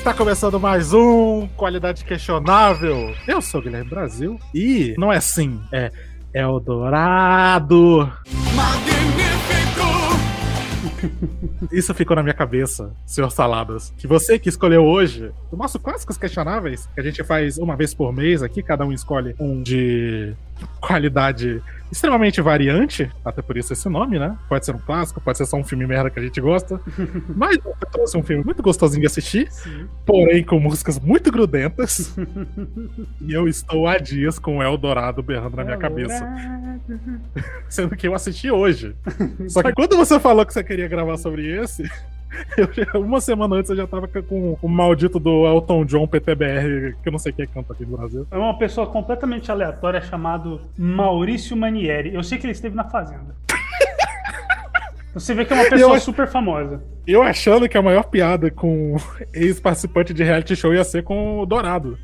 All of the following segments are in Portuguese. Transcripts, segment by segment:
Está começando mais um Qualidade Questionável. Eu sou o Guilherme Brasil e não é sim, é Eldorado. Isso ficou na minha cabeça, senhor Saladas. Que você que escolheu hoje o nosso Clássicos Questionáveis, que a gente faz uma vez por mês aqui, cada um escolhe um de qualidade extremamente variante, até por isso esse nome, né? Pode ser um clássico, pode ser só um filme merda que a gente gosta. Mas eu trouxe um filme muito gostosinho de assistir, Sim. porém com músicas muito grudentas. e eu estou há dias com o Eldorado berrando na minha cabeça. Sendo que eu assisti hoje. Só que quando você falou que você queria gravar sobre esse, eu, uma semana antes eu já tava com o maldito do Elton John PTBR, que eu não sei quem é canta aqui no Brasil. É uma pessoa completamente aleatória chamado Maurício Manieri. Eu sei que ele esteve na Fazenda. Você vê que é uma pessoa eu, super famosa. Eu achando que a maior piada com ex-participante de reality show ia ser com o Dourado.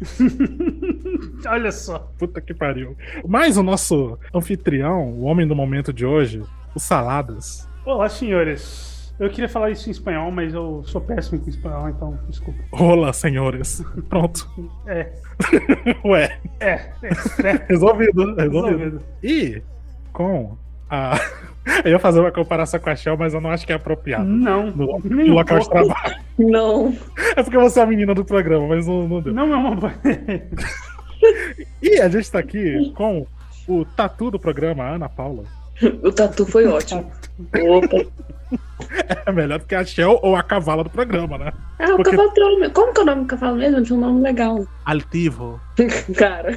Olha só. Puta que pariu. Mas o nosso anfitrião, o homem do momento de hoje, o Saladas. Olá, senhores. Eu queria falar isso em espanhol, mas eu sou péssimo com espanhol, então desculpa. Olá, senhores. Pronto. É. Ué. É. é, é. Resolvido, resolvido. resolvido. E com a. Eu ia fazer uma comparação com a Shell, mas eu não acho que é apropriado. Não. No, no local de trabalho. Não. É porque você é a menina do programa, mas não, não deu. Não é uma boa. e a gente tá aqui com o tatu do programa, a Ana Paula. O tatu foi ótimo. Opa. É melhor do que a Shell ou a cavala do programa, né? É, o Porque... cavalo. Como que é o nome do cavalo mesmo? Tinha um nome legal. Altivo. Cara.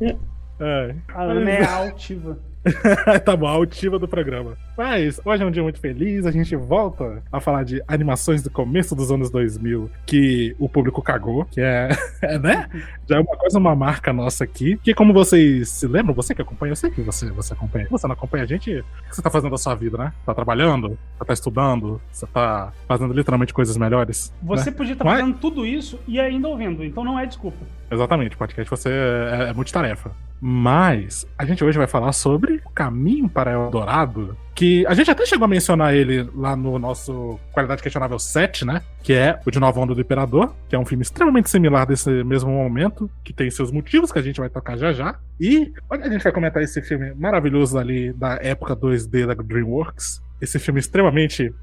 é. A Ana é altiva. tá bom, a altiva do programa. Mas hoje é um dia muito feliz, a gente volta a falar de animações do começo dos anos 2000 que o público cagou, que é, é né? Já é uma coisa, uma marca nossa aqui, que como vocês se lembram, você que acompanha, eu sei que você, você acompanha, você não acompanha a gente, o que você tá fazendo da sua vida, né? Tá trabalhando, você tá estudando, você tá fazendo literalmente coisas melhores. Você né? podia estar tá fazendo tudo isso e ainda ouvindo, então não é desculpa. Exatamente, podcast você é, é multitarefa. Mas a gente hoje vai falar sobre o caminho para Eldorado, que a gente até chegou a mencionar ele lá no nosso Qualidade Questionável 7, né? Que é o de Nova Onda do Imperador, que é um filme extremamente similar desse mesmo momento, que tem seus motivos que a gente vai tocar já já. E a gente vai comentar esse filme maravilhoso ali da época 2D da DreamWorks. Esse filme extremamente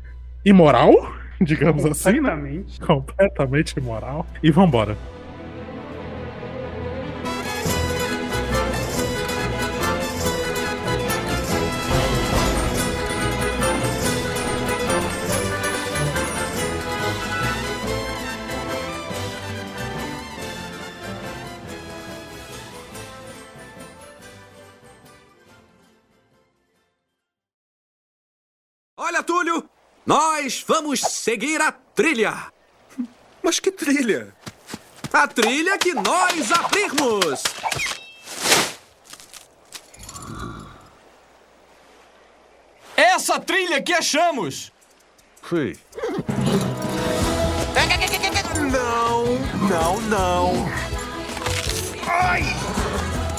imoral, digamos assim, né? Completamente imoral. E vambora. Nós vamos seguir a trilha. Mas que trilha? A trilha que nós abrimos. Essa trilha que achamos. Foi. Não, não, não. Ai!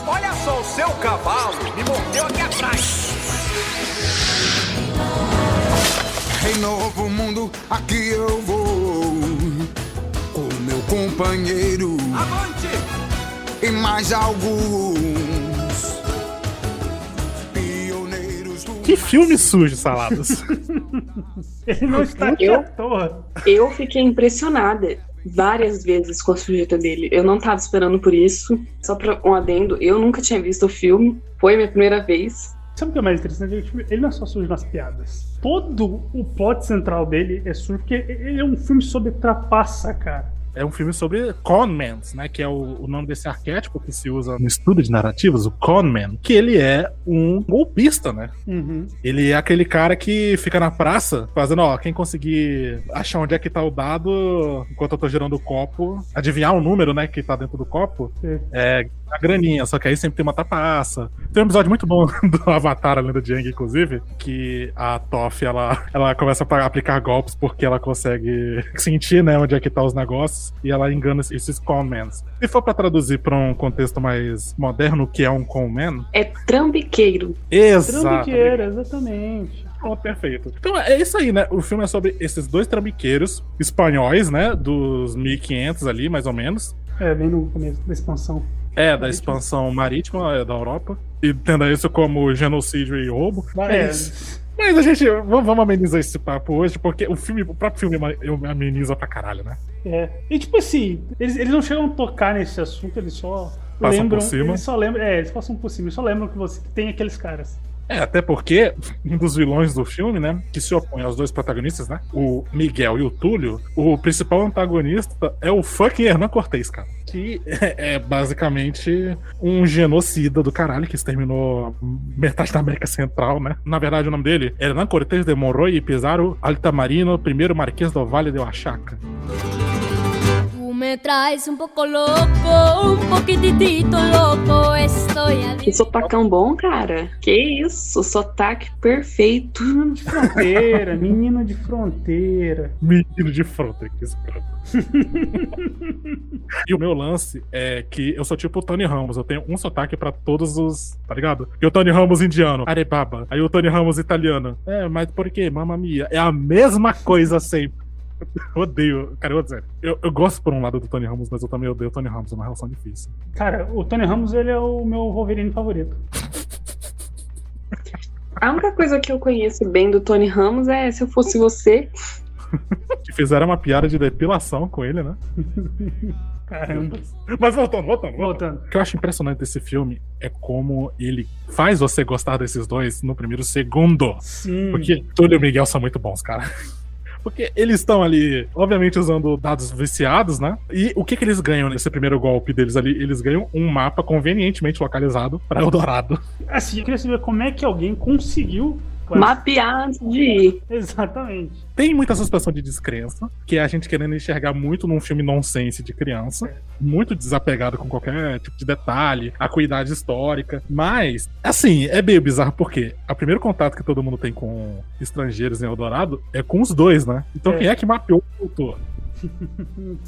Olha só, o seu cavalo me mordeu aqui atrás. Em novo mundo, aqui eu vou com meu companheiro Avante! e mais alguns pioneiros do Que filme sujo, Saladas. Ele não está aqui Eu- à toa. Eu fiquei impressionada várias vezes com a sujeita dele. Eu não tava esperando por isso. Só pra um adendo, eu nunca tinha visto o filme. Foi minha primeira vez. Sabe o que é mais interessante? Ele, tipo, ele não é só sujo nas piadas. Todo o plot central dele é sujo, porque ele é um filme sobre trapaça, cara. É um filme sobre conmans, né? Que é o, o nome desse arquétipo que se usa no estudo de narrativas, o conman, que ele é um golpista, né? Uhum. Ele é aquele cara que fica na praça fazendo, ó, quem conseguir achar onde é que tá o dado enquanto eu tô girando o copo, adivinhar o número, né, que tá dentro do copo, Sim. é a graninha, só que aí sempre tem uma tapaça. Tem um episódio muito bom do Avatar, a lenda de Aang, inclusive, que a Toph, ela, ela começa a aplicar golpes porque ela consegue sentir, né, onde é que tá os negócios, e ela engana esses conmans. Se for pra traduzir pra um contexto mais moderno, o que é um conman, É trambiqueiro. exato. Trambiqueira, exatamente. Pronto, perfeito. Então é isso aí, né? O filme é sobre esses dois trambiqueiros espanhóis, né? Dos 1500 ali, mais ou menos. É, bem no começo da expansão. É, da expansão marítima é, da Europa. E tendo isso como genocídio e roubo. Mas. Mas a gente. Vamos, amenizar esse papo hoje, porque o filme, o próprio filme eu ameniza pra caralho, né? É. E tipo assim, eles, eles não chegam a tocar nesse assunto, eles só Passam lembram. Eles só lembram. É, eles passam por cima, eles só lembram que você que tem aqueles caras. É, até porque um dos vilões do filme, né, que se opõe aos dois protagonistas, né, o Miguel e o Túlio, o principal antagonista é o fucking Hernan Cortez, cara. Que é, é basicamente um genocida do caralho que exterminou metade da América Central, né? Na verdade, o nome dele é Hernan Cortez de Monroy y Pizarro Altamarino, primeiro marquês do Vale de Oaxaca. Me traes un poco loco, un poquitito loco, estoy Que adicto. sotacão bom, cara. Que isso, sotaque perfeito. Menino de fronteira, menino de fronteira. Menino de fronte, que escroto. e o meu lance é que eu sou tipo o Tony Ramos, eu tenho um sotaque pra todos os. Tá ligado? E o Tony Ramos indiano, arebaba. Aí o Tony Ramos italiano. É, mas por quê? Mamma mia. É a mesma coisa sempre. Eu odeio, cara, eu vou dizer. Eu, eu gosto por um lado do Tony Ramos, mas eu também odeio o Tony Ramos, é uma relação difícil. Cara, o Tony Ramos, ele é o meu Wolverine favorito. A única coisa que eu conheço bem do Tony Ramos é Se Eu Fosse Você. Que fizeram uma piada de depilação com ele, né? Caramba. Mas voltando, voltando, voltando. O que eu acho impressionante desse filme é como ele faz você gostar desses dois no primeiro segundo. Sim. Porque Túlio e Miguel são muito bons, cara. Porque eles estão ali, obviamente, usando dados viciados, né? E o que, que eles ganham nesse primeiro golpe deles ali? Eles ganham um mapa convenientemente localizado para Eldorado. Assim, eu queria saber como é que alguém conseguiu. Mapear antes de ir. Exatamente. Tem muita suspensão de descrença, que é a gente querendo enxergar muito num filme nonsense de criança, muito desapegado com qualquer tipo de detalhe, acuidade histórica. Mas, assim, é meio bizarro porque o primeiro contato que todo mundo tem com estrangeiros em Eldorado é com os dois, né? Então É. quem é que mapeou o doutor?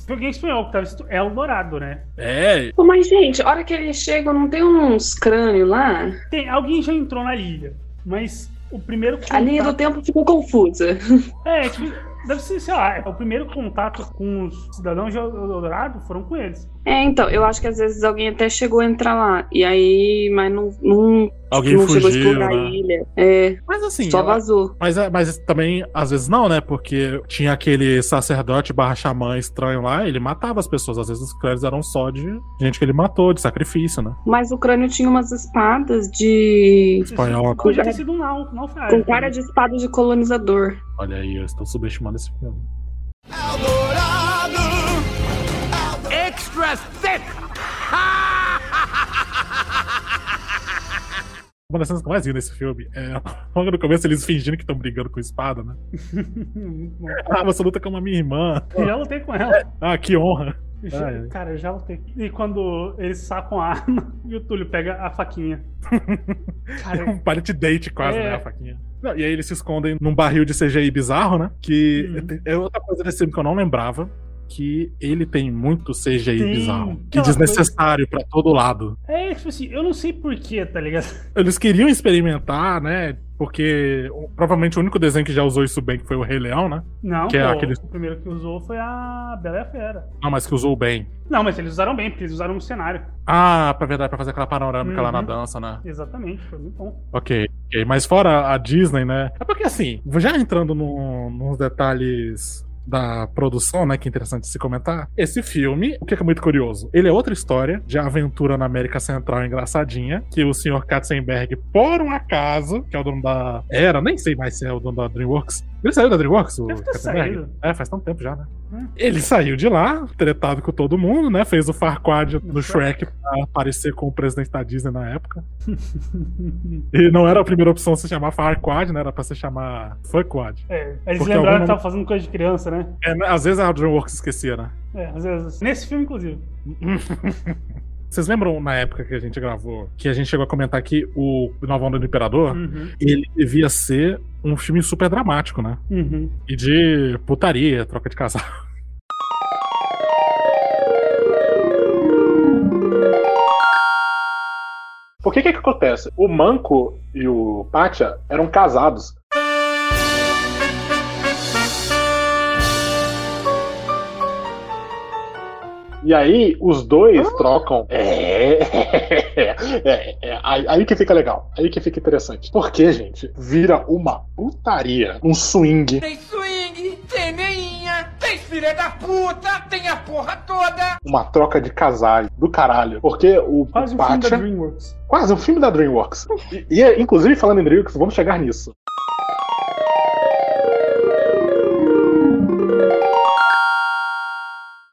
Foi alguém espanhol que tava escrito Eldorado, né? É, Pô, mas, gente, a hora que eles chegam, não tem uns crânios lá? Tem, alguém já entrou na ilha, mas o primeiro A linha do contato- tempo ficou confusa. É, tipo, deve ser, sei lá, o primeiro contato com os cidadãos de Eldorado foram com eles. É, então, eu acho que às vezes alguém até chegou a entrar lá. E aí, mas não, não, alguém não chegou a fugiu, explorar a né? ilha. É, Mas assim, só ela- vazou. Mas, é- mas também, às vezes não, né? Porque tinha aquele sacerdote barra xamã estranho lá, ele matava as pessoas. Às vezes os clérigos eram só de gente que ele matou, de sacrifício, né? Mas o crânio tinha umas espadas de. Espanhol. Podia ter sido um naufrágio. com cara de espada de colonizador. Olha aí, eu estou subestimando esse filme. Extra thick! Uma das cenas que eu mais vi nesse filme é logo no começo eles fingindo que estão brigando com espada, né? Ah, você luta com uma minha irmã. Eu já lutei com ela. Ah, que honra. Já-. Cara, eu já lutei. E quando eles sacam a arma e o Túlio pega a faquinha. É Cara, um pallet date quase, É. né? A faquinha. Não, e aí eles se escondem num barril de CGI bizarro, né? Que Uhum. é outra coisa desse filme que eu não lembrava. Que ele tem muito CGI Tem. bizarro. Que Aquela desnecessário pra todo lado. é tipo assim, eu não sei porquê, tá ligado? Eles queriam experimentar, né? Porque provavelmente o único desenho que já usou isso bem que foi o Rei Leão, né? Não, Que é pô, aquele- o primeiro que usou foi a Bela e a Fera. Não, mas que usou bem. Não, mas eles usaram bem, porque eles usaram um cenário. Ah, pra verdade, pra fazer aquela panorâmica lá na Uhum. dança, né? Exatamente, foi muito bom. Ok, ok. Mas fora a Disney, né? É porque assim, já entrando no, nos detalhes da produção, né? Que é interessante se comentar. Esse filme, o que é muito curioso? Ele é outra história de aventura na América Central engraçadinha. Que o senhor Katzenberg, por um acaso, que é o dono da. Era, nem sei mais se é o dono da Dreamworks. Ele saiu da Dreamworks, o Deve ter Katzenberg? saído. É, faz tanto tempo já, né? Hum. Ele saiu de lá, tretado com todo mundo, né? Fez o Farquaad no Shrek pra aparecer com o presidente da Disney na época. E não era a primeira opção se chamar Farquad, né? Era pra se chamar Fuckwad. É, eles Porque lembraram que tava fazendo coisa de criança, né? É, né, às vezes a DreamWorks esquecia, né? É, às vezes. Nesse filme, inclusive. Vocês lembram na época que a gente gravou, que a gente chegou a comentar que o Nova Onda do Imperador, Uhum, ele devia ser um filme super dramático, né? uhum. E de putaria, troca de casal. Por que que que acontece? O Manco e o Pátia eram casados. E aí, os dois trocam. É, é, é, aí, aí que fica legal. Aí que fica interessante. Porque, gente, vira uma putaria, um swing. Tem swing, tem neinha, tem filha da puta, tem a porra toda. Uma troca de casais do caralho. Porque o Quase um filme da DreamWorks. Quase um filme da DreamWorks. E, e, inclusive, falando em DreamWorks, vamos chegar nisso.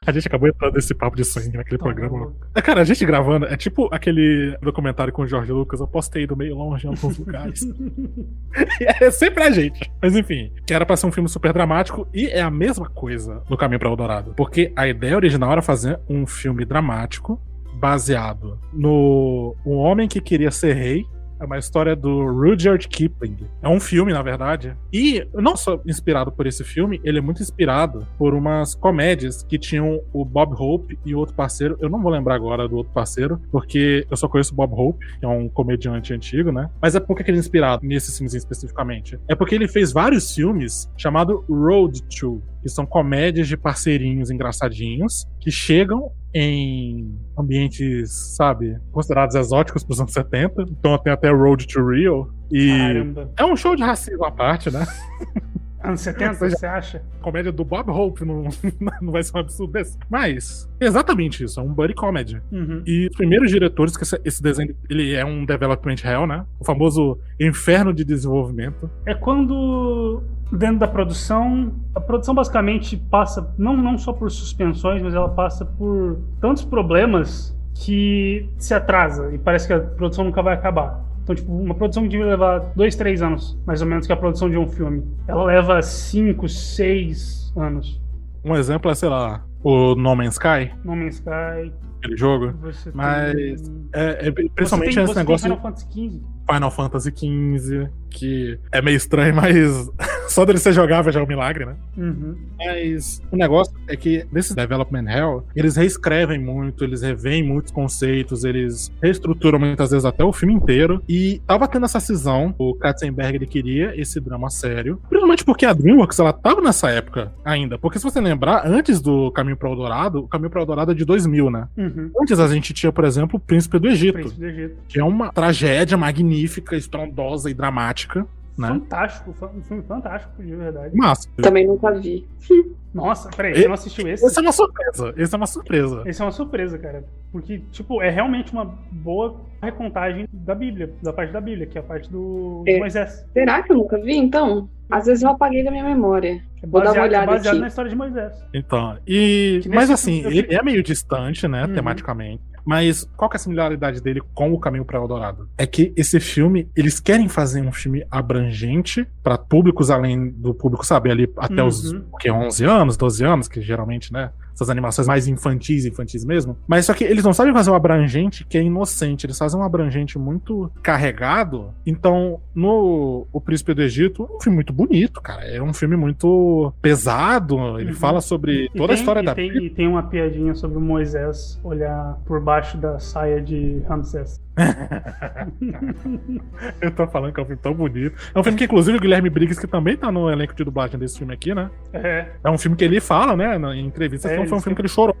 A gente acabou entrando nesse papo de swing naquele programa. É, cara, a gente gravando, é tipo aquele documentário com o Jorge Lucas, eu postei do meio longe em alguns lugares. E é sempre a gente. Mas enfim, que era pra ser um filme super dramático e é a mesma coisa no Caminho para Eldorado. Porque a ideia original era fazer um filme dramático baseado no Um Homem que Queria Ser Rei. É uma história do Rudyard Kipling. É um filme, na verdade. E não só inspirado por esse filme, ele é muito inspirado por umas comédias que tinham o Bob Hope e o outro parceiro. Eu não vou lembrar agora do outro parceiro, porque eu só conheço o Bob Hope, que é um comediante antigo, né? Mas é por que ele é inspirado nesses filmes especificamente? É porque ele fez vários filmes chamado Road to, que são comédias de parceirinhos engraçadinhos que chegam em ambientes, sabe, considerados exóticos pros anos 70. Então tem até Road to Rio. E Caramba. é um show de racismo à parte, né? Anos 70, você acha? Comédia do Bob Hope não, não vai ser um absurdo desse. Mas, é exatamente isso, é um buddy comedy. Uhum. E os primeiros diretores que esse, esse desenho, ele é um development hell, né? O famoso inferno de desenvolvimento. É quando, dentro da produção, a produção basicamente passa, não, não só por suspensões, mas ela passa por tantos problemas que se atrasa e parece que a produção nunca vai acabar. Então, tipo, uma produção que devia levar dois, três anos, mais ou menos, que a produção de um filme. Ela leva cinco, seis anos. Um exemplo é, sei lá, o No Man's Sky, No Man's Sky. aquele jogo. Você Mas tem... É, é principalmente você tem, esse você negócio tem Final Fantasy XV. Final Fantasy XV, que é meio estranho, mas só dele ser jogável já é um milagre, né? Uhum. Mas o negócio é que nesse Development Hell, eles reescrevem muito, eles revêem muitos conceitos, eles reestruturam muitas vezes até o filme inteiro. E tava tendo essa cisão, o Katzenberg ele queria esse drama sério, principalmente porque a DreamWorks ela tava nessa época ainda. Porque se você lembrar, antes do Caminho para o Eldorado, o Caminho para o Eldorado é de 2000, né? Uhum. Antes a gente tinha, por exemplo, o Príncipe do Egito, Príncipe do Egito. que é uma tragédia magnífica, estrondosa e dramática, né? Fantástico, fa- um filme fantástico, de verdade. Massa. Também nunca vi. Nossa, peraí, você não assistiu esse? Essa é uma surpresa. Essa é uma surpresa. Esse é uma surpresa, cara. Porque, tipo, é realmente uma boa recontagem da Bíblia, da parte da Bíblia, que é a parte do É. Moisés. Será que eu nunca vi, então? Às vezes eu apaguei da minha memória. É Vou dar uma baseado, é olhada baseado aqui. na história de Moisés. Então, e. Mas assim, filme eu ele é meio distante, né, Uhum. tematicamente. Mas qual que é a similaridade dele com o Caminho para Eldorado? É que esse filme, eles querem fazer um filme abrangente para públicos além do público saber ali até os Uhum. o quê, 11 anos, 12 anos, que geralmente, né, essas animações mais infantis, infantis mesmo. Mas só que eles não sabem fazer um abrangente que é inocente, eles fazem um abrangente muito carregado. Então, no O Príncipe do Egito, é um filme muito bonito, cara. É um filme muito pesado, ele Uhum. fala sobre E toda a tem- história e da tem. E tem uma piadinha sobre o Moisés olhar por baixo da saia de Ramsés. Eu tô falando que é um filme tão bonito. É um filme que, inclusive, o Guilherme Briggs, que também tá no elenco de dublagem desse filme aqui, né? É. É um filme que ele fala, né, em entrevistas, É, que foi um eles filme que ele chorou.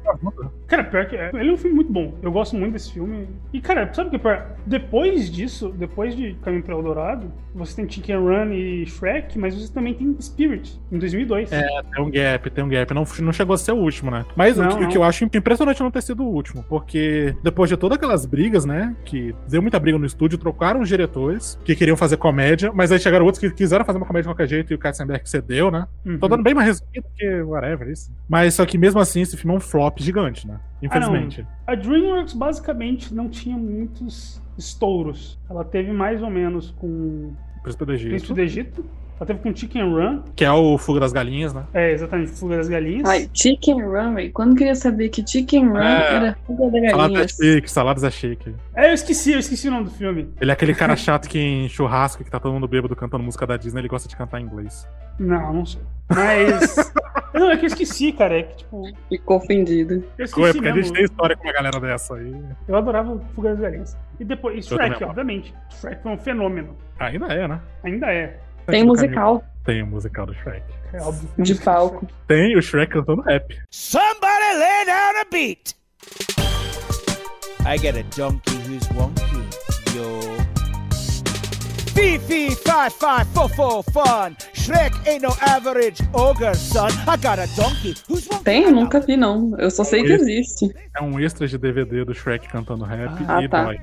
Cara, pior que é. Ele é um filme muito bom. Eu gosto muito desse filme. E, cara, sabe o que é pior? Depois disso, depois de Caminho para Eldorado, você tem Chicken Run e Shrek, mas você também tem Spirit, em 2002. É, tem um gap, tem um gap. Não, não chegou a ser o último, né? Mas o, Não, que, o que eu acho impressionante não ter sido o último, porque depois de todas aquelas brigas, né, que deu muita briga no estúdio, trocaram os diretores que queriam fazer comédia, mas aí chegaram outros que quiseram fazer uma comédia de qualquer jeito e o Katzenberg cedeu, né? Uhum. Tô dando bem mais resumido que whatever isso. Mas só que mesmo assim esse filme é um flop gigante, né? Infelizmente. A DreamWorks basicamente não tinha muitos estouros. Ela teve mais ou menos com Príncipe do Egito. Príncipe do Egito. Ela teve com Chicken Run. Que é o Fuga das Galinhas, né? É, exatamente, Fuga das Galinhas. Ai, Chicken Run, velho. Quando eu queria saber que Chicken Run É. era fuga da Saladas é galinhas. chique, saladas é chique. É, eu esqueci, eu esqueci o nome do filme. Ele é aquele cara chato que em churrasco, que tá todo mundo bêbado cantando música da Disney, ele gosta de cantar em inglês. Não, não sei. Mas. não, é que eu esqueci, cara. É que, tipo. Ficou ofendido. Eu esqueci Ué, porque a mesmo. gente tem história com uma galera dessa aí. Eu adorava Fuga das Galinhas. E depois, e Shrek, obviamente. Shrek foi um fenômeno. Ainda é, né? Ainda é. Tem musical caminho. Tem o musical do Shrek. É óbvio. de palco. Tem o Shrek cantando rap. Somebody lay down a beat. I get a donkey who's wonky, yo. Fee, fee, fi, fi, fo, fo, fun. Shrek ain't no average ogre, son. I got a donkey who's wonky. Tem? Eu nunca vi, não. Eu só sei que existe. É um extra de DVD do Shrek cantando rap Ah, e tá. dói.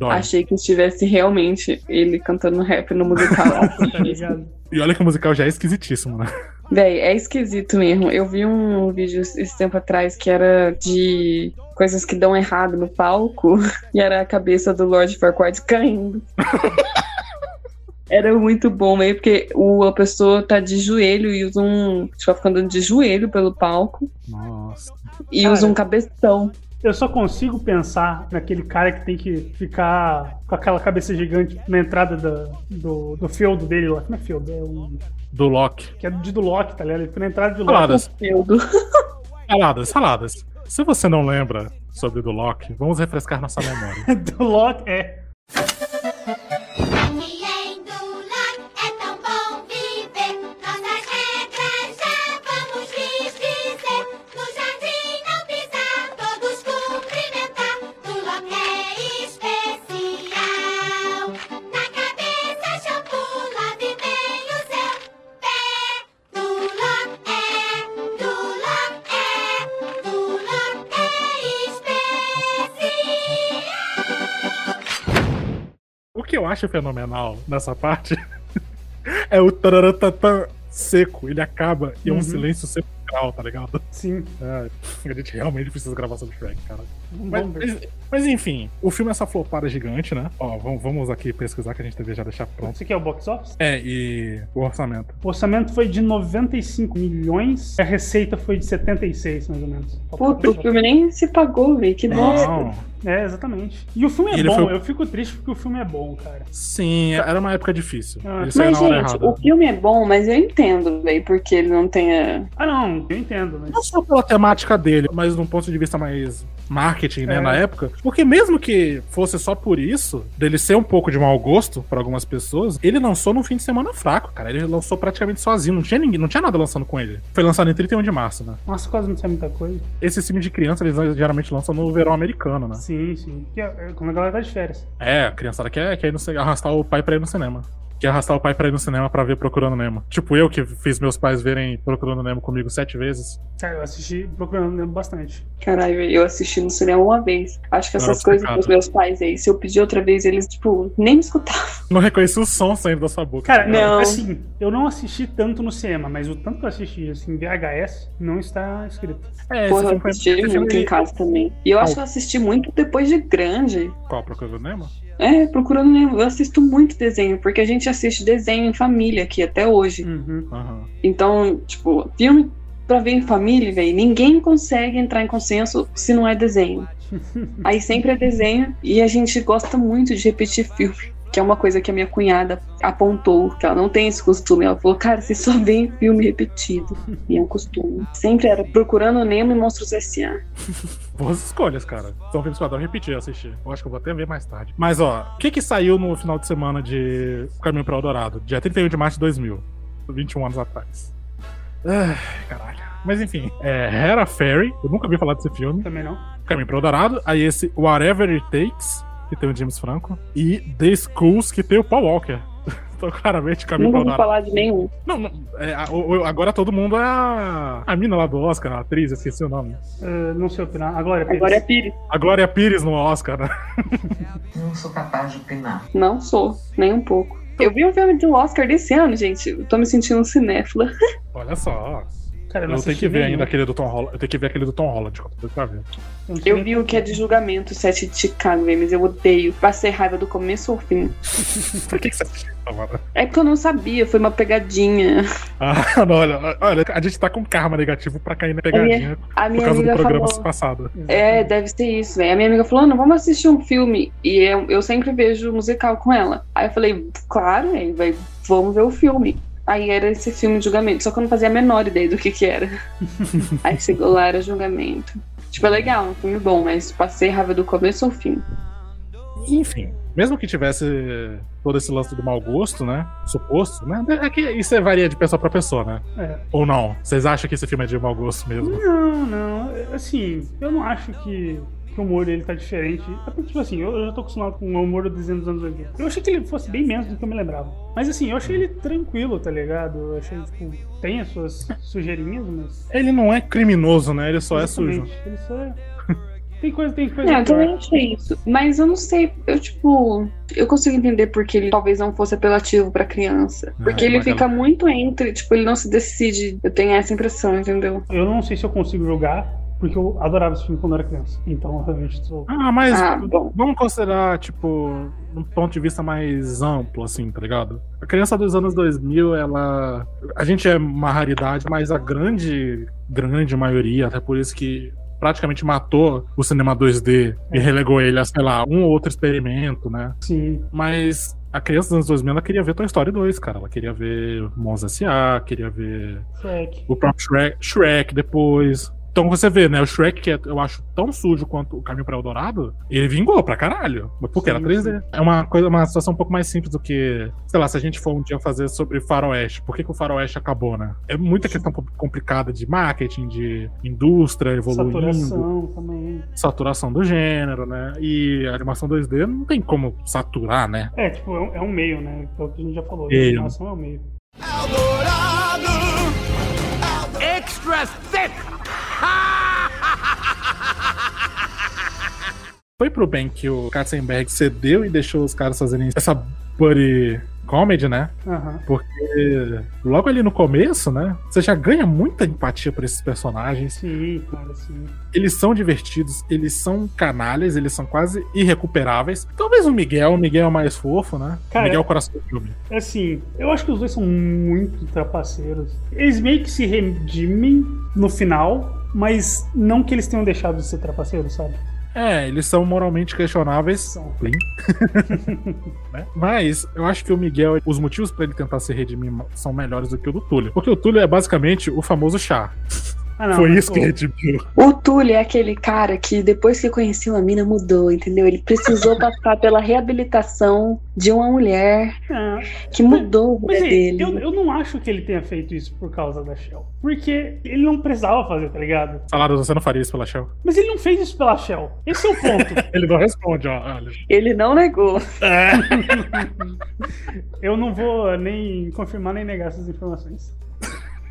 Dói. Achei que estivesse realmente ele cantando rap no musical. Tá? E olha que o musical já é esquisitíssimo, né? Véi, é esquisito mesmo. Eu vi um vídeo esse tempo atrás que era de coisas que dão errado no palco e era a cabeça do Lord Farquaad caindo. Era muito bom meio porque o, a pessoa tá de joelho e usa um. Tipo, fica andando de joelho pelo palco Nossa. e Cara. usa um cabeção. Eu só consigo pensar naquele cara que tem que ficar com aquela cabeça gigante na entrada da- do, do feudo dele lá. Não é feudo, é um. Do Loki. Que é de do Loki, tá ligado? Ele fica na entrada de Loki. Faladas. Feudo. Faladas, faladas. Se você não lembra sobre do Loki, vamos refrescar nossa memória. do Loki, é. Acho fenomenal nessa parte é o tararatatã seco. Ele acaba e é um Uhum. silêncio sepulcral, tá ligado? Sim. É, a gente realmente precisa gravar sobre Shrek, cara. Mas, mas- mas enfim, o filme é essa flopada gigante, né? Ó, vamos, vamos aqui pesquisar que a gente deve já deixar pronto. Esse aqui é o box office? É, e o orçamento. O orçamento foi de 95 milhões, a receita foi de 76, mais ou menos. Puta, o filme nem se pagou, véi. Que bosta. Não. É, exatamente. E o filme é ele bom, foi- eu fico triste porque o filme é bom, cara. Sim, era uma época difícil. Ah. Ele saiu Mas, na hora gente, errada. o filme é bom, mas eu entendo, véi, porque ele não tenha. Ah, não, eu entendo, mas. Não só pela temática dele, mas num ponto de vista mais marketing, né, É. na época. Porque mesmo que fosse só por isso, dele ser um pouco de mau gosto para algumas pessoas, ele lançou num fim de semana fraco, cara. Ele lançou praticamente sozinho, não tinha ninguém, não tinha nada lançando com ele. Foi lançado em 31 de março, né? Nossa, quase não sei muita coisa. Esse filme de criança, eles geralmente lançam no verão americano, né? Sim, sim. É, é quando a galera tá de férias. É, a criançada quer, quer ir no, arrastar o pai pra ir no cinema. Quer arrastar o pai pra ir no cinema pra ver Procurando Nemo. Tipo eu que fiz meus pais verem Procurando Nemo comigo sete vezes. Cara, eu assisti procurando lembro bastante. Caralho, eu assisti no cinema uma vez. Acho que essas Nossa, coisas cara. dos meus pais aí, se eu pedir outra vez, eles, tipo, nem me escutavam. Não reconheci o som saindo da sua boca. Cara, Não. assim, eu não assisti tanto no cinema, mas o tanto que eu assisti assim, VHS não está escrito. É, Porra, eu assisti muito em casa também. E eu acho que eu assisti muito depois de grande. Qual, Procurando Nemo? É, procurando Nemo. Eu assisto muito desenho, porque a gente assiste desenho em família aqui até hoje. Uhum. Aham. Então, tipo, filme pra ver em família, velho, ninguém consegue entrar em consenso se não é desenho. Aí sempre é desenho e a gente gosta muito de repetir filme. Que é uma coisa que a minha cunhada apontou, que ela não tem esse costume. Ela falou, cara, você só vê filme repetido. E é um costume. Sempre era procurando Nemo e Monstros S.A. Boas escolhas, cara. São filmes que eu adoro repetir, assistir. Eu acho que eu vou até ver mais tarde. Mas, ó, o que que saiu no final de semana de Caminho para o Eldorado? Dia 31 de março de 2000. 21 anos atrás. Ai, caralho. Mas enfim, é Hera Fairy. Eu nunca vi falar desse filme. Também não. Caminho para o Eldorado. Aí esse Whatever It Takes, que tem o James Franco. E The Schools, que tem o Paul Walker. Então, claramente, Caminho Nunca para o vou falar de nenhum. Não, não é, a- agora todo mundo é a, a mina lá do Oscar, a atriz, esqueci o nome. Uh, não sei opinar. A Glória Pires. Agora é Pires. A Glória Pires no Oscar, né? Não sou capaz de opinar. Não sou, nem um pouco. Eu vi um filme do Oscar desse ano, gente. Eu tô me sentindo cinéfila. Olha só. Cara, eu Eu, não tenho que ver nenhum. ainda aquele do Tom Holland. Eu tenho que ver aquele do Tom Holland, pra ver. Eu vi o que é de julgamento, Sete de Chicago, mas eu odeio. Passei raiva do começo ao fim. Por que, que você assistiu? É porque eu não sabia, foi uma pegadinha. Ah, não, olha, olha, a gente tá com karma negativo pra cair na pegadinha A por minha causa do amiga programa falou. passado. É, deve ser isso, velho. A minha amiga falou: não, vamos assistir um filme. E eu, eu sempre vejo musical com ela. Aí eu falei: claro, vai, vamos ver o filme. Aí era esse filme de julgamento, só que eu não fazia a menor ideia do que que era. Aí chegou lá, era julgamento. Tipo, é legal, um filme bom, mas passei raiva do começo ao fim. Enfim, mesmo que tivesse todo esse lance do mau gosto, né? Suposto, né? É que isso varia de pessoa pra pessoa, né? É. Ou não? Vocês acham que esse filme é de mau gosto mesmo? Não, não. Assim, eu não acho que, que o humor dele tá diferente. É porque, tipo assim, eu, eu já tô acostumado com o humor do desenho dos anos 80. Eu achei que ele fosse bem menos do que eu me lembrava. Mas assim, eu achei ele tranquilo, tá ligado? Eu achei, tipo, tem as suas sujeirinhas, mas. Ele não é criminoso, né? Ele só é sujo. Exatamente, Ele só é. Tem coisa, tem coisa. É, eu pior. também achei isso. Mas eu não sei, eu tipo, eu consigo entender porque ele talvez não fosse apelativo pra criança. Porque É, ele fica ela- muito entre, tipo, ele não se decide. Eu tenho essa impressão, entendeu? Eu não sei se eu consigo julgar, porque eu adorava esse filme quando era criança. Então, eu realmente tô. Ah, mas Ah, vamos considerar, tipo, um ponto de vista mais amplo, assim, tá ligado? A criança dos anos 2000, ela. A gente é uma raridade, mas a grande, grande maioria, até por isso que praticamente matou o cinema 2D e relegou ele a, sei lá, um ou outro experimento, né? Sim. Mas a criança dos anos 2000, ela queria ver Toy Story 2, cara. Ela queria ver Monstros S.A., queria ver Shrek. o próprio Shrek, Shrek depois. Então você vê, né? O Shrek, que é- eu acho tão sujo quanto o Caminho para Eldorado, ele vingou pra caralho. Mas porque era Sim, 3D. É uma coisa, uma situação um pouco mais simples do que, sei lá, se a gente for um dia fazer sobre Faroeste, por que, que o Faroeste acabou, né? É muita questão com- complicada de marketing, de indústria evoluindo, saturação, Saturação também. do gênero, né? E a animação 2D não tem como saturar, né? É, tipo, é um, é um meio, né? É o que a gente já falou. A Meio. animação é um meio. Extra thick! Foi pro bem que o Katzenberg cedeu e deixou os caras fazerem essa buddy comedy, né? Aham. Porque logo ali no começo, né? Você já ganha muita empatia por esses personagens. Sim, cara, sim. Eles são divertidos, eles são canalhas, eles são quase irrecuperáveis. Talvez o Miguel, o Miguel é o mais fofo, né? Cara, o Miguel é o coração do filme. Assim, eu acho que os dois são muito trapaceiros. Eles meio que se redimem no final, mas não que eles tenham deixado de ser trapaceiros, sabe? É, eles são moralmente questionáveis. São. Plim. Né? Mas eu acho que o Miguel, os motivos pra ele tentar se redimir são melhores do que o do Túlio. Porque o Túlio é basicamente o famoso chá. Ah, não, Foi mas, isso que redimiu. O Túlio é aquele cara que depois que conheceu a mina mudou, entendeu? Ele precisou passar pela reabilitação de uma mulher é. que mudou o Mas aí, dele. eu, eu não acho que ele tenha feito isso por causa da Shell. Porque ele não precisava fazer, tá ligado? Salário, você não faria isso pela Shell? Mas ele não fez isso pela Shell. Esse é o ponto. Ele não responde, ó. Olha. Ele não negou. Eu não vou nem confirmar nem negar essas informações.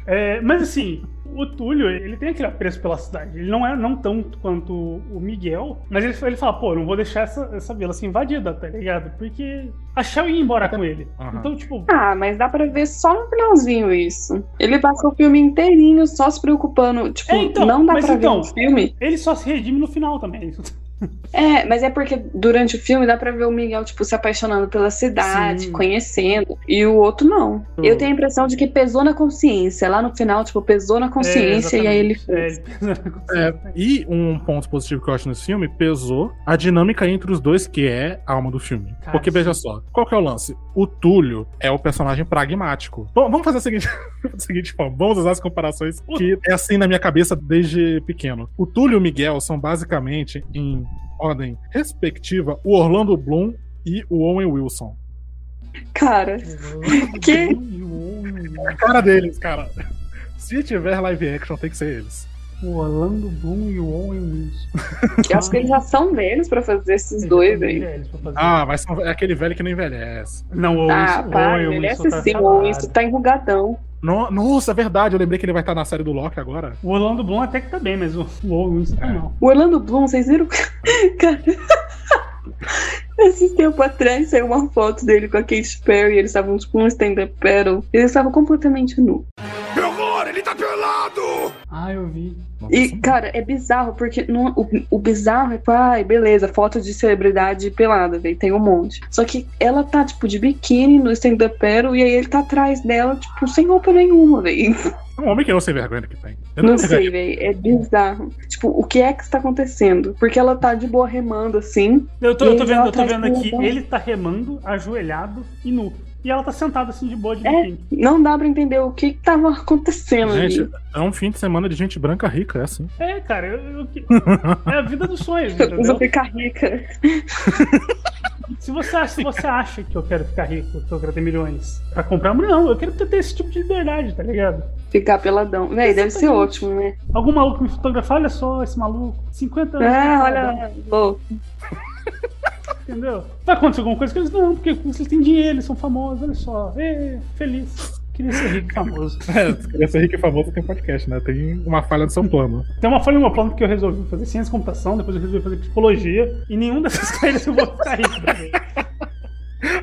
É, mas assim, o Túlio, ele tem aquele apreço pela cidade. Ele não é não tanto quanto o Miguel, mas ele, ele fala, pô, não vou deixar essa, essa vila assim invadida, tá ligado? Porque a Shell ia embora com ele. Aham. Então, tipo, Ah, mas dá pra ver só no finalzinho isso. Ele passou o filme inteirinho só se preocupando. Tipo, É, então, não dá mas pra então- ver no filme. ele só se redime no final também. É, mas é porque durante o filme dá pra ver o Miguel, tipo, se apaixonando pela cidade, Sim. conhecendo. E o outro não. Eu tenho a impressão de que pesou na consciência. Lá no final, tipo, pesou na consciência e aí ele fez. É, É, e um ponto positivo que eu acho nesse filme pesou a dinâmica entre os dois, que é a alma do filme. Cara, Porque veja só, qual que é o lance? O Túlio é o personagem pragmático. Bom, vamos fazer o seguinte, o seguinte forma, vamos usar as comparações que é assim na minha cabeça desde pequeno. O Túlio e o Miguel são basicamente, em ordem respectiva, o Orlando Bloom e o Owen Wilson. Cara, que? É a cara deles, cara. Se tiver live action, tem que ser eles. O Orlando Bloom e o Owen Wilson. eu acho que eles já são velhos pra fazer esses dois aí. Ah, mas são- é aquele velho que não envelhece. Não, o Owen, Ah, o para, Owen ele é Wilson tá acabado. o isso tá enrugadão. No- Nossa, é verdade. Eu lembrei que ele vai estar na série do Loki agora. O Orlando Bloom até que tá bem, mas o, o Owen Wilson tá mal. O Orlando Bloom, vocês viram? Cara, esses tempos atrás saiu uma foto dele com a Katy Perry. Eles estavam tipo um stand-up paddle. Eles estavam completamente nu. Que horror, ele tá pelado! Ah, eu vi. E, cara, é bizarro, porque não- o, o bizarro é, tipo, ai, beleza, foto de celebridade pelada, velho, tem um monte. Só que ela tá, tipo, de biquíni no stand-up e aí ele tá atrás dela, tipo, sem roupa nenhuma, velho. É um homem que não sei vergonha que tem. Eu Não pegaria- sei, velho, é bizarro. Tipo, o que é que está acontecendo? Porque ela tá de boa remando, assim. Eu tô, eu tô vendo, eu tô atrás vendo aqui, ele tá remando, ajoelhado e nu. E ela tá sentada assim de boa de É, não dá pra entender o que que tava acontecendo Gente, ali. é um fim de semana de gente branca rica, é assim. É, cara, eu, eu- é a vida dos sonhos, Usa entendeu? ficar rica. Se você, acha, se você acha que eu quero ficar rico, que eu quero ter milhões pra comprar, não, eu quero ter esse tipo de liberdade, tá ligado? Ficar peladão. Véi, deve ser ótimo, né? Algum maluco me fotografar, olha só esse maluco, 50 anos. Ah, olha, louco. Entendeu? Vai acontecer alguma coisa que eles não, porque eles têm dinheiro, eles são famosos, olha só. Ê, feliz. Queria ser rico e famoso. É, queria ser rico e famoso, tem podcast, né? Tem uma falha do seu plano. Tem uma falha no meu plano porque eu resolvi fazer ciência de computação, depois eu resolvi fazer psicologia, e nenhum dessas carreiras eu vou ficar rico.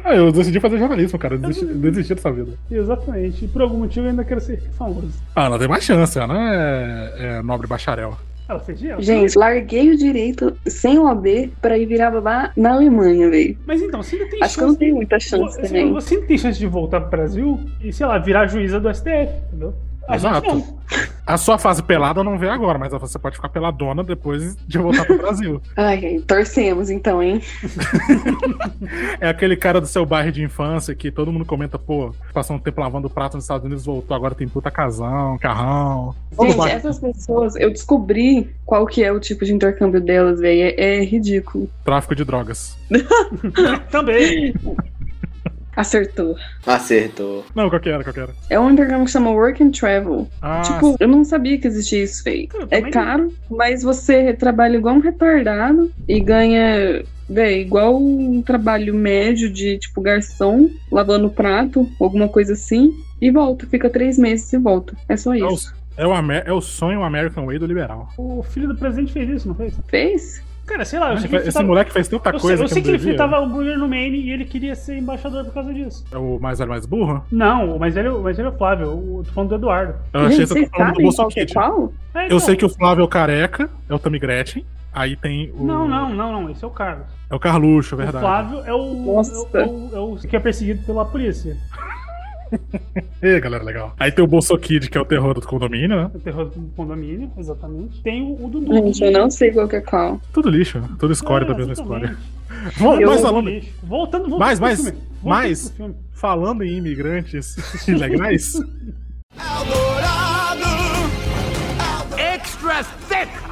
Ah, eu decidi fazer jornalismo, cara. Eu desisti, desisti dessa vida. Exatamente. E por algum motivo eu ainda quero ser rico e famoso. Ah, ela tem mais chance, não é, é nobre bacharel. Ela fez dinheiro? Gente, larguei o direito sem OAB pra ir virar babá na Alemanha, velho. Mas então, você ainda tem Acho que eu chance. não tenho muita chance Você, também. você ainda tem chance de voltar pro Brasil e, sei lá, virar juíza do STF, entendeu? A gente Exato. A sua fase pelada eu não vê agora, mas você pode ficar peladona depois de voltar pro Brasil. Ai, torcemos então, hein? É aquele cara do seu bairro de infância que todo mundo comenta, pô, passou um tempo lavando prato nos Estados Unidos, voltou, agora tem puta casão, carrão. Gente, essas pessoas, eu descobri qual que é o tipo de intercâmbio delas, velho. É, é ridículo. Tráfico de drogas. Também. Acertou. Acertou. Não, qual que era, qual que era? É um intercâmbio que chama Work and Travel. Ah, tipo, eu não sabia que existia isso, feio. É caro, mas você trabalha igual um retardado e ganha, véi, igual um trabalho médio de, tipo, garçom, lavando prato, alguma coisa assim, e volta. Fica três meses e volta. É só é, o, isso. é, o Amer- é o sonho American Way do liberal. O filho do presidente fez isso, não fez? Fez? Cara, sei lá, eu sei que Esse fritava- moleque fez tanta eu coisa sei, eu sei que ele devia. fritava hambúrguer no Maine e ele queria ser embaixador por causa disso. É o mais velho, mais burro? Não, mas ele, mas ele é o Flávio, eu tô falando do Eduardo. Eu achei que você tá falando do sabem Bolso qual que é? É, Eu então. sei que o Flávio é o careca, é o Tammy Gretchen. Aí tem o. Não, não, não, não, esse é o Carlos. É o Carluxo, é verdade. O Flávio é o, Nossa. é, o, é, o, é o que é perseguido pela polícia. Ê, galera, legal. Aí tem o Bolso Kid, que é o terror do condomínio, né? O terror do condomínio, exatamente. Tem o, o Dudu. Gente, eu não sei qual que é qual. Tudo lixo, tudo escória É, da mesma mas Tudo falando. Voltando, voltando mas- pro filme. falando em imigrantes ilegais, Extra thick!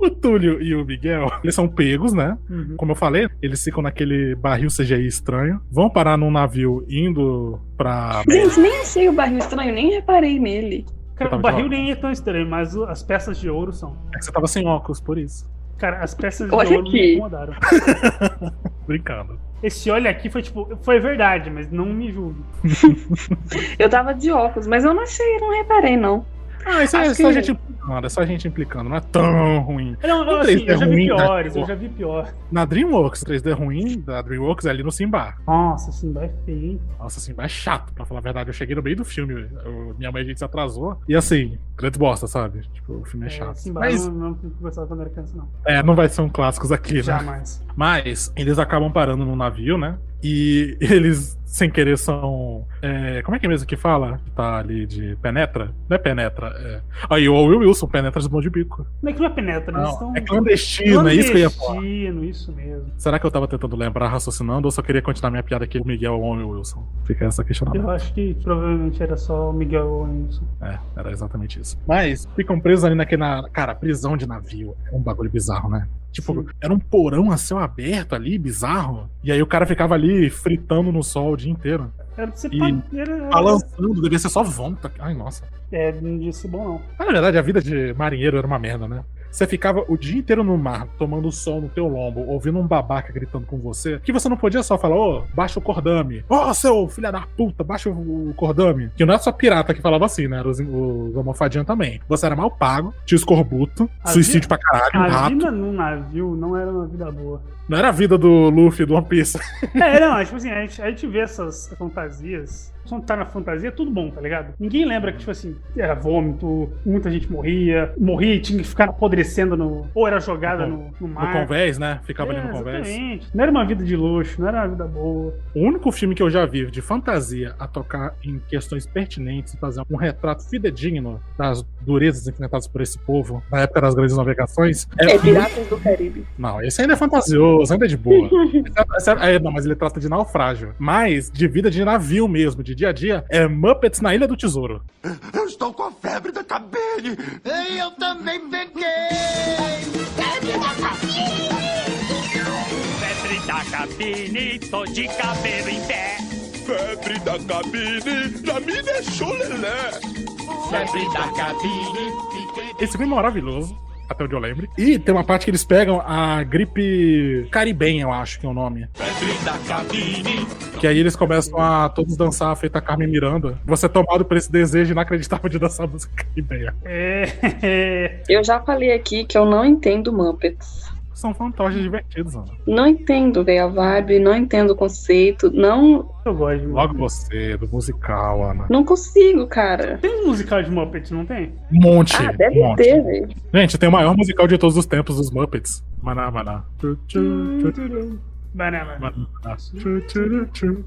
O Túlio e o Miguel, eles são pegos, né? Uhum. Como eu falei, eles ficam naquele barril CGI estranho, vão parar num navio indo pra. Gente, nem achei o barril estranho, nem reparei nele. Cara, o barril de nem é tão estranho, mas as peças de ouro são. É que você tava sem óculos, por isso. Cara, as peças de Olha ouro aqui. me incomodaram. Brincando. Esse olha aqui foi tipo, foi verdade, mas não me julgue. Eu tava de óculos, mas eu não achei, não reparei, não. Ah, isso é Acho só a que- gente implicando, é só gente implicando, não é tão ruim. Não, não, assim, 3D eu já vi ruim, tá? piores, eu já vi pior. Na DreamWorks, 3D ruim da DreamWorks é ali no Simba. Nossa, assim, vai feio? Nossa, Simba é chato, pra falar a verdade. Eu cheguei no meio do filme, eu- minha mãe a gente se atrasou. E assim, grande bosta, sabe? Tipo, o filme é chato. Assim, Mas não, não gostava quando era criança, não. é, não vai ser um clássico aqui, né? Jamais. Mas eles acabam parando num navio, né? E eles, sem querer, são. é, como é que é mesmo que fala? Que tá ali de penetra? Não é penetra. É... Aí o Will Wilson penetra de mão de bico. Como é que não é penetra? Eles Não, estão. é clandestino, é isso que eu ia falar. Clandestino, isso mesmo. Será que eu tava tentando lembrar, raciocinando, ou só queria continuar minha piada que o Miguel é o Will Wilson? Fica essa questionamento. Eu acho que provavelmente era só o Miguel Wilson. É, era exatamente isso. Mas ficam presos ali naquele. Na... Cara, prisão de navio. É um bagulho bizarro, né? Tipo, Sim. era um porão a céu aberto ali, bizarro. E aí o cara ficava ali fritando no sol o dia inteiro. Era pra ser E era- Balançando, devia ser só vômito. Ai, nossa. É, não devia ser bom, não. Mas, na verdade, a vida de marinheiro era uma merda, né? Você ficava o dia inteiro no mar, tomando sol no teu lombo, ouvindo um babaca gritando com você, que você não podia só falar, ô, baixa o cordame. Ô, seu filho da puta, baixa o cordame. Que não é só pirata que falava assim, né? Era os, os almofadinhos também. Você era mal pago, tinha escorbuto, A suicídio vida- pra caralho, A rato. vida num navio não era uma vida boa. Não era a vida do Luffy do One Piece. É, não, tipo assim, a gente, a gente vê essas fantasias. Quando tá na fantasia, é tudo bom, tá ligado? Ninguém lembra que, tipo assim, era vômito, muita gente morria, morria e tinha que ficar apodrecendo no. Ou era jogada no, no No mar. convés, né? Ficava É, ali no convés. exatamente. Não era uma vida de luxo, não era uma vida boa. O único filme que eu já vi de fantasia a tocar em questões pertinentes e fazer um retrato fidedigno das durezas enfrentadas por esse povo na época das grandes navegações É Piratas do Caribe. Não, esse ainda é fantasioso, ainda é de boa. Esse é- esse é- é, não, mas ele trata de naufrágio. Mas de vida de navio mesmo, de de dia a dia é Muppets na Ilha do Tesouro. Eu estou com a febre da cabine. Eu também peguei! Febre da cabine! Febre da cabine, tô de cabelo em pé. Febre da cabine, já me deixou lelé. Febre da cabine, fiquei... Esse filme é maravilhoso, até onde eu lembro. E tem uma parte que eles pegam a gripe caribenha, eu acho que é o nome. Que aí eles começam a todos dançar feita a Carmen Miranda. Você é tomado por esse desejo inacreditável de dançar música caribenha. É. Eu já falei aqui que eu não entendo Muppets. São fantoches divertidos, Ana. Não entendo, velho, a vibe, não entendo o conceito, não, Eu gosto de Logo você, do musical, Ana. não consigo, cara. Tem um musical de Muppets, não tem? Um monte. Ah, um deve monte. ter, velho. Gente, tem o maior musical de todos os tempos, os Muppets. Maná, maná. Banana. tchu.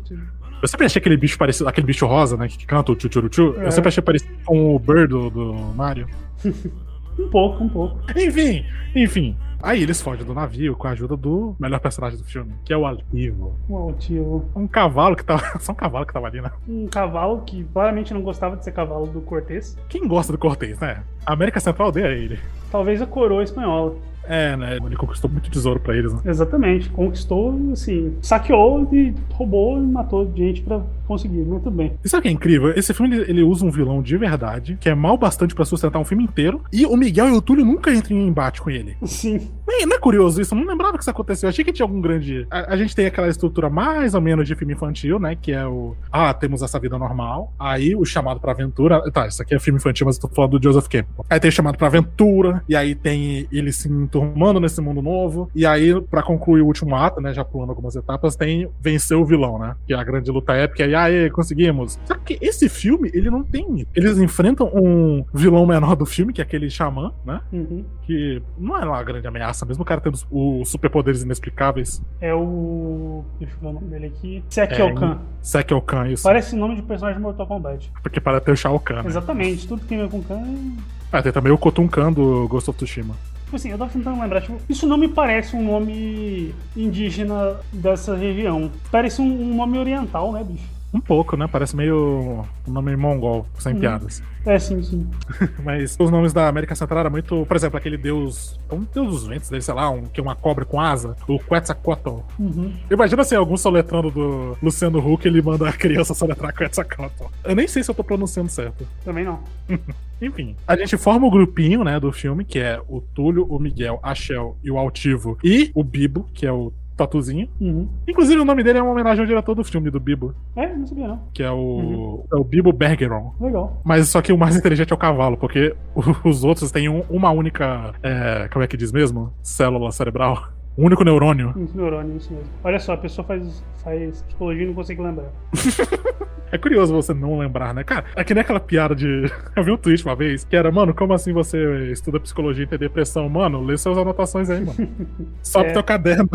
Eu sempre achei aquele bicho parecido, aquele bicho rosa, né, que canta o tchu, tchu, tchu. É. Eu sempre achei parecido com o Bird do, do Mario. Um pouco, um pouco. Enfim, enfim. Aí eles fogem do navio com a ajuda do melhor personagem do filme, que é o Altivo. Um altivo. Um cavalo que tava. Só um cavalo que tava ali, né? Um cavalo que claramente não gostava de ser cavalo do Cortez. Quem gosta do Cortez, né? A América Central odeia ele. Talvez a coroa espanhola. É, né? Ele conquistou muito tesouro pra eles, né? Exatamente. Conquistou, assim, saqueou e roubou e matou gente pra conseguir. Muito bem. E sabe o que é incrível? Esse filme ele, ele usa um vilão de verdade, que é mal bastante pra sustentar um filme inteiro, e o Miguel e o Túlio nunca entram em embate com ele. Sim. Não é, não é curioso isso? Eu não lembrava que isso aconteceu. Eu achei que tinha algum grande. A, a gente tem aquela estrutura mais ou menos de filme infantil, né? Que é o. Ah, temos essa vida normal. Aí o chamado pra aventura. Tá, isso aqui é filme infantil, mas eu tô falando do Joseph Campbell. Aí tem o chamado pra aventura, e aí tem ele se enturmando nesse mundo novo. E aí, pra concluir o último ato, né? Já pulando algumas etapas, tem vencer o vilão, né? Que é a grande luta épica. E aí, conseguimos. Só que esse filme, ele não tem. Eles enfrentam um vilão menor do filme, que é aquele xamã, né? Uhum. que não é uma grande ameaça, mesmo o cara tendo os, superpoderes inexplicáveis. É o. Deixa eu ver o nome dele aqui. Sekiokan. Sekio Khan, isso. Parece o nome de personagem de Mortal Kombat. Porque para ter o Shao Kahn. Né? Exatamente. Tudo que tem a ver com Khan é. Ah, tem também o Kotun Khan do Ghost of Tsushima. Tipo assim, eu tava tentando lembrar, tipo, isso não me parece um nome indígena dessa região. Parece um, um nome oriental, né, bicho? Um pouco, né? Parece meio um nome mongol, sem Hum. piadas. É, sim, sim. Mas os nomes da América Central eram muito. Por exemplo, aquele deus. Um deus dos ventos dele, sei lá, um, que é uma cobra com asa, o Quetzalcoatl. Uhum. Imagina assim, algum soletrando do Luciano Huck, ele manda a criança soletrar Quetzalcoatl. Eu nem sei se eu tô pronunciando certo. Também não. Enfim, a gente forma o grupinho, né, do filme, que é o Túlio, o Miguel, a Shell e o Altivo, e o Bibo, que é o Tatuzinho. Uhum. Inclusive, o nome dele é uma homenagem ao diretor do filme, do Bibo, É, não sabia não. que é o, Uhum. é o Bibo Bergeron. Legal. Mas só que o mais inteligente é o cavalo, porque os outros têm um- uma única. é, como é que diz mesmo? Célula cerebral. Um único neurônio. Muito neurônio, isso mesmo. Olha só, a pessoa faz, faz psicologia e não consegue lembrar. É curioso você não lembrar, né? Cara, é que nem aquela piada de. Eu vi um tweet uma vez que era, mano, como assim você estuda psicologia e tem depressão? Mano, lê suas anotações aí, mano. Sobe É. teu caderno.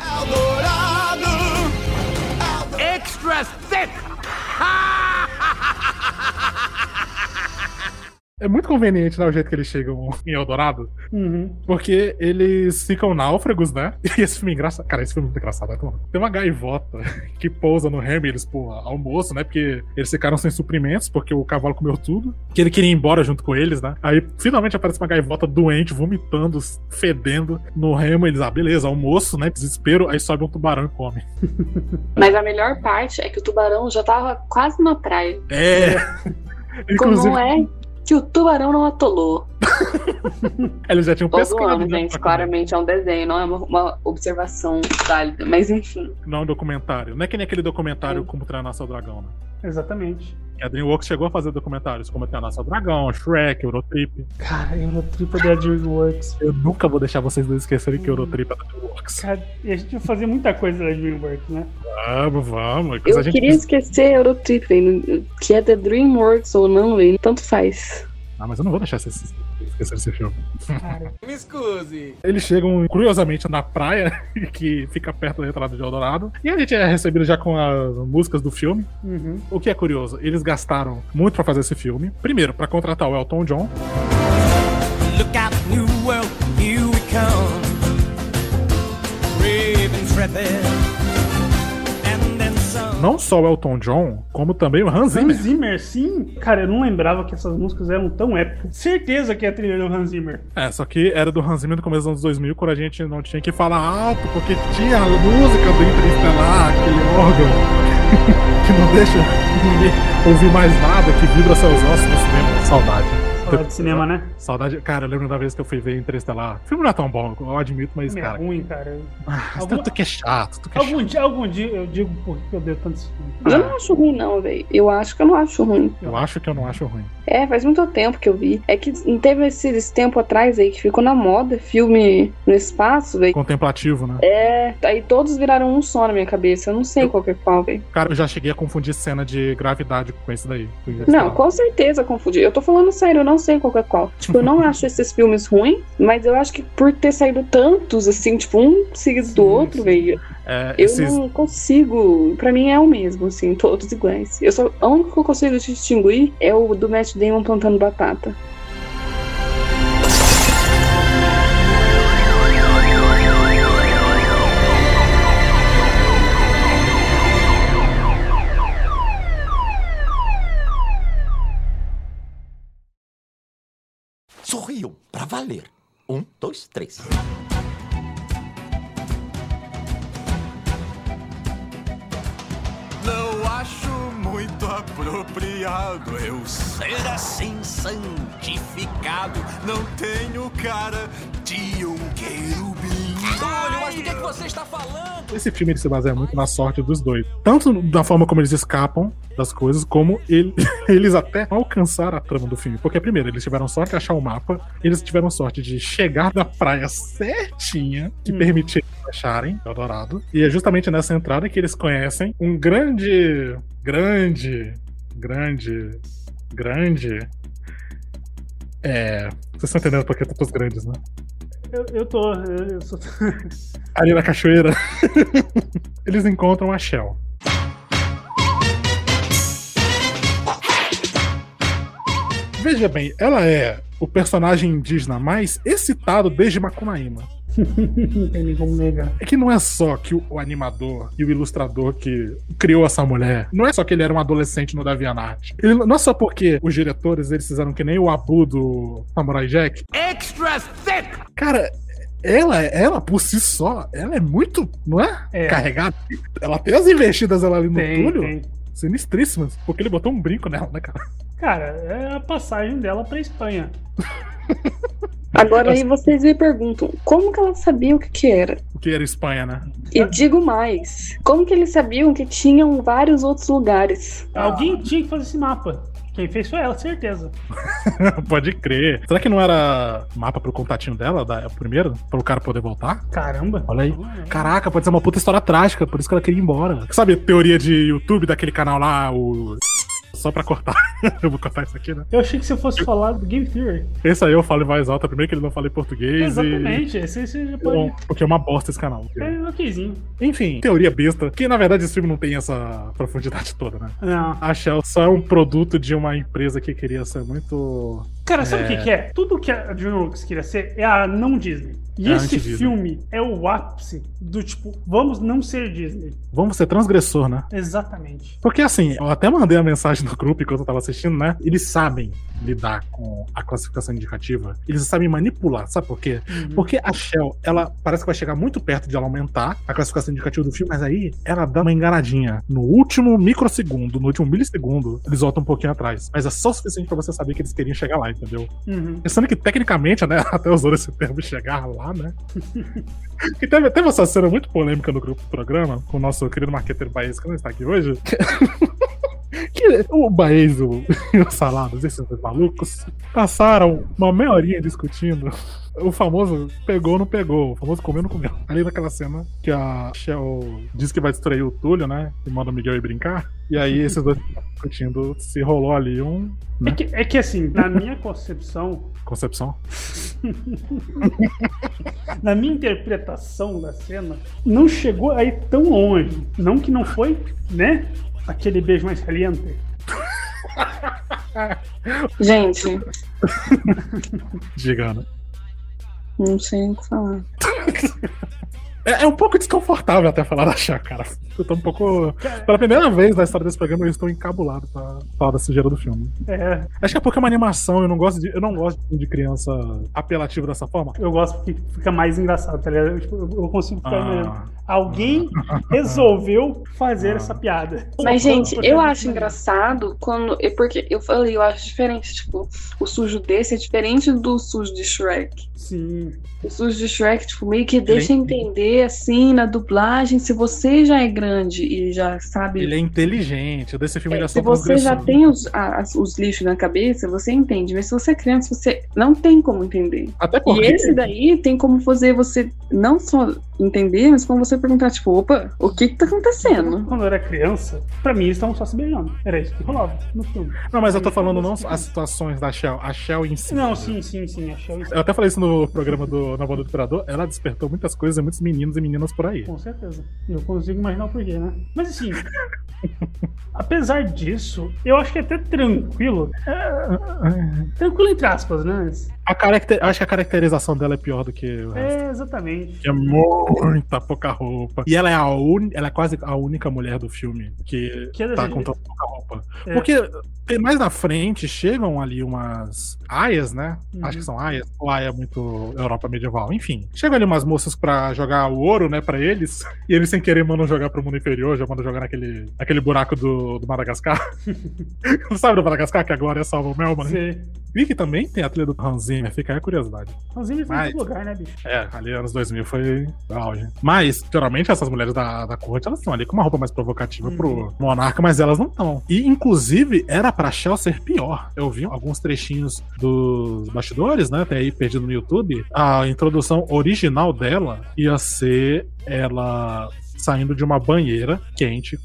Extra É muito conveniente, né, o jeito que eles chegam em Eldorado. Uhum. Porque eles ficam náufragos, né? E esse filme é engraçado. Cara, esse filme é muito engraçado. né? Tem uma gaivota que pousa no Remy, eles, pô, almoço, né? Porque eles ficaram sem suprimentos, porque o cavalo comeu tudo. Que ele queria ir embora junto com eles, né? Aí finalmente aparece uma gaivota doente, vomitando, fedendo no Remo. Eles, ah, beleza, almoço, né? Desespero. Aí sobe um tubarão e come. Mas a melhor parte é que o tubarão já tava quase na praia. É. Como Inclusive, é que o tubarão não atolou? eles já tinham Tô pescado. zoando, né, gente. Claramente é um desenho, não é uma, uma observação válida. Mas enfim. Não é um documentário. Não é que nem aquele documentário Como Treinar Seu Dragão, né? Exatamente. E a DreamWorks chegou a fazer documentários como Treinar Seu Dragão, Shrek, Eurotrip. Cara, Eurotrip é da DreamWorks. Eu nunca vou deixar vocês dois esquecerem que Eurotrip é da DreamWorks. Cara, e a gente vai fazer muita coisa da DreamWorks, né? Vamos, vamos. Eu a gente queria esquecer Eurotrip. Que é da DreamWorks ou não, velho. Tanto faz. Ah, mas eu não vou deixar vocês esquecerem esse filme. Cara, Me excuse. Eles chegam, curiosamente, na praia, que fica perto da entrada de Eldorado. E a gente é recebido já com as músicas do filme. uhum. O que é curioso, eles gastaram muito pra fazer esse filme. Primeiro, pra contratar o Elton John. Look out, new world, here we come. Não só o Elton John, como também o Hans Zimmer. Hans Zimmer, sim. Cara, eu não lembrava que essas músicas eram tão épicas. Certeza que é a trilha do Hans Zimmer. É, só que era do Hans Zimmer no começo dos anos 2000, quando a gente não tinha que falar alto, porque tinha a música do Interestelar, aquele órgão que não deixa ninguém ouvir mais nada, que vibra seus ossos no cinema. Saudade. Saudade de cinema, né? Saudade. Cara, eu lembro da vez que eu fui ver Interestelar. O filme não é tão bom, eu admito, mas, é cara. ruim, cara. Algum... Tanto que é chato, tu que é Algum dia, algum dia eu digo por que eu devo tanto esse filme. Eu não acho ruim, não, velho. Eu acho que eu não acho ruim. Eu acho que eu não acho ruim. É, faz muito tempo que eu vi. É que não teve esse, esse tempo atrás aí que ficou na moda filme no espaço, velho. Contemplativo, né? É, aí todos viraram um só na minha cabeça. Eu não sei qual que é qual, velho. Cara, eu já cheguei a confundir cena de gravidade com esse daí. com Não, com certeza confundi. Eu tô falando sério, eu não sei qual é qual. Tipo, eu não acho esses filmes ruins, mas eu acho que por ter saído tantos, assim, tipo, um seguido do outro, velho, É, eu esses- não consigo. Pra mim é o mesmo, assim, todos iguais. Eu só, a única que eu consigo distinguir é o do Matt Damon plantando batata. Sorriam, pra valer. Um, dois, três. Não acho muito apropriado eu ser assim santificado. Não tenho cara de um querubim. Mas do que, é que você está falando? Esse filme se baseia muito na sorte dos dois. Tanto da forma como eles escapam das coisas, como ele- eles até alcançaram a trama do filme. Porque, primeiro, eles tiveram sorte de achar o mapa, eles tiveram sorte de chegar na praia certinha, que permitia eles acharem Eldorado. E é justamente nessa entrada que eles conhecem um grande, grande, grande, grande. É. Vocês estão entendendo porque eu tô com os grandes, né? Eu, eu tô. Eu, eu sou... Ali na cachoeira, eles encontram a Shell. Veja bem, ela é o personagem indígena mais excitado desde Macunaíma. Não tem nem como negar. É que não é só que o, animador e o ilustrador que criou essa mulher, não é só que ele era um adolescente no DeviantArt. Ele, não é só porque os diretores eles fizeram que nem o Abu do Samurai Jack. Extra thick! Cara, ela, ela por si só, ela é muito, não é? É. Carregada. Ela tem as investidas ela ali no Tem, túlio. tem. Sinistríssimas. Porque ele botou um brinco nela, né, cara? Cara, é a passagem dela pra Espanha. Agora aí vocês me perguntam, como que ela sabia o que que era? O que era Espanha, né? E digo mais, como que eles sabiam que tinham vários outros lugares? Alguém tinha que fazer esse mapa. Quem fez foi ela, certeza. Pode crer. Será que não era mapa pro contatinho dela, da o primeiro? Pro cara poder voltar? Caramba. Olha aí. Caraca, pode ser uma puta história trágica, por isso que ela queria ir embora. Sabe a teoria de YouTube daquele canal lá, o. Só pra cortar. eu vou cortar isso aqui, né? Eu achei que você fosse falar do Game Theory. Esse aí eu falo em voz alta, primeiro que ele não fala em português. Exatamente, esse você já E... pode. Bom, porque é uma bosta esse canal. É okzinho. Enfim, teoria besta. Que na verdade esse filme não tem essa profundidade toda, né? Não. A Shell só é um produto de uma empresa que queria ser muito. Cara, sabe o É. que, que é? Tudo que a DreamWorks queria ser é a não Disney. E É esse filme é o ápice do tipo, vamos não ser Disney. Vamos ser transgressor, né? Exatamente. Porque assim, eu até mandei a mensagem no grupo enquanto eu tava assistindo, né? Eles sabem lidar com a classificação indicativa. Eles sabem manipular, sabe por quê? Uhum. Porque a Shell, ela parece que vai chegar muito perto de ela aumentar a classificação indicativa do filme, mas aí ela dá uma enganadinha. No último microsegundo, no último milissegundo, eles voltam um pouquinho atrás. Mas é só o suficiente pra você saber que eles queriam chegar lá, entendeu? Uhum. Pensando que tecnicamente, né? Até usou esse termo chegar lá, né? que teve, teve essa cena muito polêmica no grupo do programa, com o nosso querido marqueteiro Baez, que não está aqui hoje. que o Baez o- e o Saladas, esses dois malucos, passaram uma meia horinha discutindo. O famoso pegou ou não pegou, o famoso comeu ou não comeu. Ali naquela cena que a Shell diz que vai distrair o Túlio, né? E manda o Miguel ir brincar. E aí esses dois discutindo se rolou ali um. É que, é que assim, na minha concepção, Concepção? na minha interpretação da cena, não chegou aí tão longe. Não que não foi, né? Aquele beijo mais caliente. Gente, Diga, Ana. não sei o que falar. É, é um pouco desconfortável até falar da Shell, cara. Eu tô um pouco. Pela primeira vez na história desse programa, eu estou encabulado pra falar da sujeira do filme. É, Acho que é porque é uma animação, eu não gosto de. Eu não gosto de criança apelativa dessa forma. eu gosto porque fica mais engraçado, tá ligado? Eu, tipo, eu- consigo ficar Ah. Alguém resolveu fazer essa piada. Mas, gente, eu acho engraçado quando. é Porque eu falei, eu acho diferente. Tipo, o sujo desse é diferente do sujo de Shrek. Sim. Sujo de Shrek, tipo, meio que deixa entender, assim, na dublagem, se você já é grande e já sabe. Ele é inteligente. O desse filme ele é Se só você já tem os, a- os lixos na cabeça, você entende. Mas se você é criança, você não tem como entender. Até E porque. esse daí tem como fazer você não só entender, mas como você perguntar, tipo, opa, o que que tá acontecendo? Quando eu era criança, pra mim eles estavam só se beijando. Era isso que rolava no filme. Não, mas eu tô falando não as situações da Shell, a Shell em si. Não, sim, sim, sim. Achei isso. Eu até falei isso no programa do Na Voz do Imperador, ela despertou muitas coisas muitos meninos e meninas por aí. Com certeza. Eu consigo imaginar o porquê, né? Mas assim, apesar disso, eu acho que é até tranquilo. É, tranquilo entre aspas, né? A caracter... Acho que a caracterização dela é pior do que o resto. É, exatamente. É muita pouca roupa. E ela é a un... ela é quase a única mulher do filme que, Que é tá com tão pouca roupa. É. Porque tem- mais na frente chegam ali umas aias, né? Uhum. Acho que são aias. Ou aia é muito Europa medieval. Enfim. Chegam ali umas moças pra jogar o ouro, né, pra eles. E eles sem querer mandam jogar pro mundo inferior, já mandam jogar naquele, naquele buraco do, do Madagascar. Sabe do Madagascar que a Glória salva o Melman? Você. E que também tem a trilha do Hans Zimmer, fica aí a curiosidade. Ranzinho foi em Mas- todo lugar, né, bicho? É, ali anos 2000 foi auge. Mas, geralmente, essas mulheres da, da corte, elas estão ali com uma roupa mais provocativa pro monarca, mas elas não estão. E, inclusive, era pra Shell ser pior. Eu vi alguns trechinhos dos bastidores, né, até aí perdido no YouTube. A introdução original dela ia ser ela saindo de uma banheira quente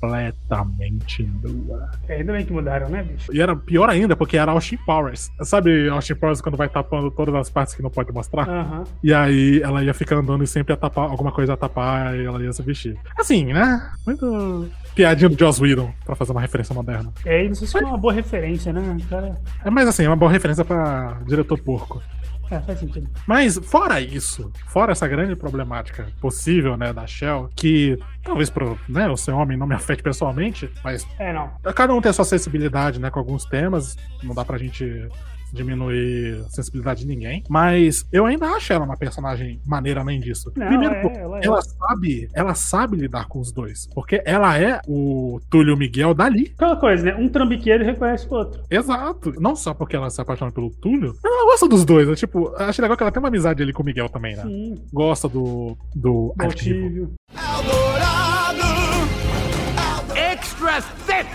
completamente nua. É, ainda bem que mudaram, né, bicho? E era pior ainda, porque era Austin Powers. Sabe Austin Powers quando vai tapando todas as partes que não pode mostrar? Aham. E aí ela ia ficar andando e sempre ia tapar, alguma coisa ia tapar e ela ia se vestir. Assim, né? Muito piadinha do Joss Whedon, pra fazer uma referência moderna. É, não sei se foi uma boa referência, né? Cara, É, mas assim, é uma boa referência pra diretor porco. É, faz sentido. Mas fora isso, fora essa grande problemática possível, né, da Shell, que talvez pro, né, o seu homem não me afete pessoalmente, mas É, não. cada um tem a sua sensibilidade, né, com alguns temas, não dá pra gente diminuir a sensibilidade de ninguém, mas eu ainda acho ela uma personagem maneira além disso. Não, Primeiro, é, porque ela é. ela sabe, ela sabe lidar com os dois, porque ela é o Túlio Miguel dali. Aquela coisa, né? Um trambiqueiro reconhece o outro. Exato. Não só porque ela se apaixona pelo Túlio, ela gosta dos dois. né? Tipo, acho legal que ela tem uma amizade ali com o Miguel também, né? Sim. Gosta do, do arquivo. Extra thick!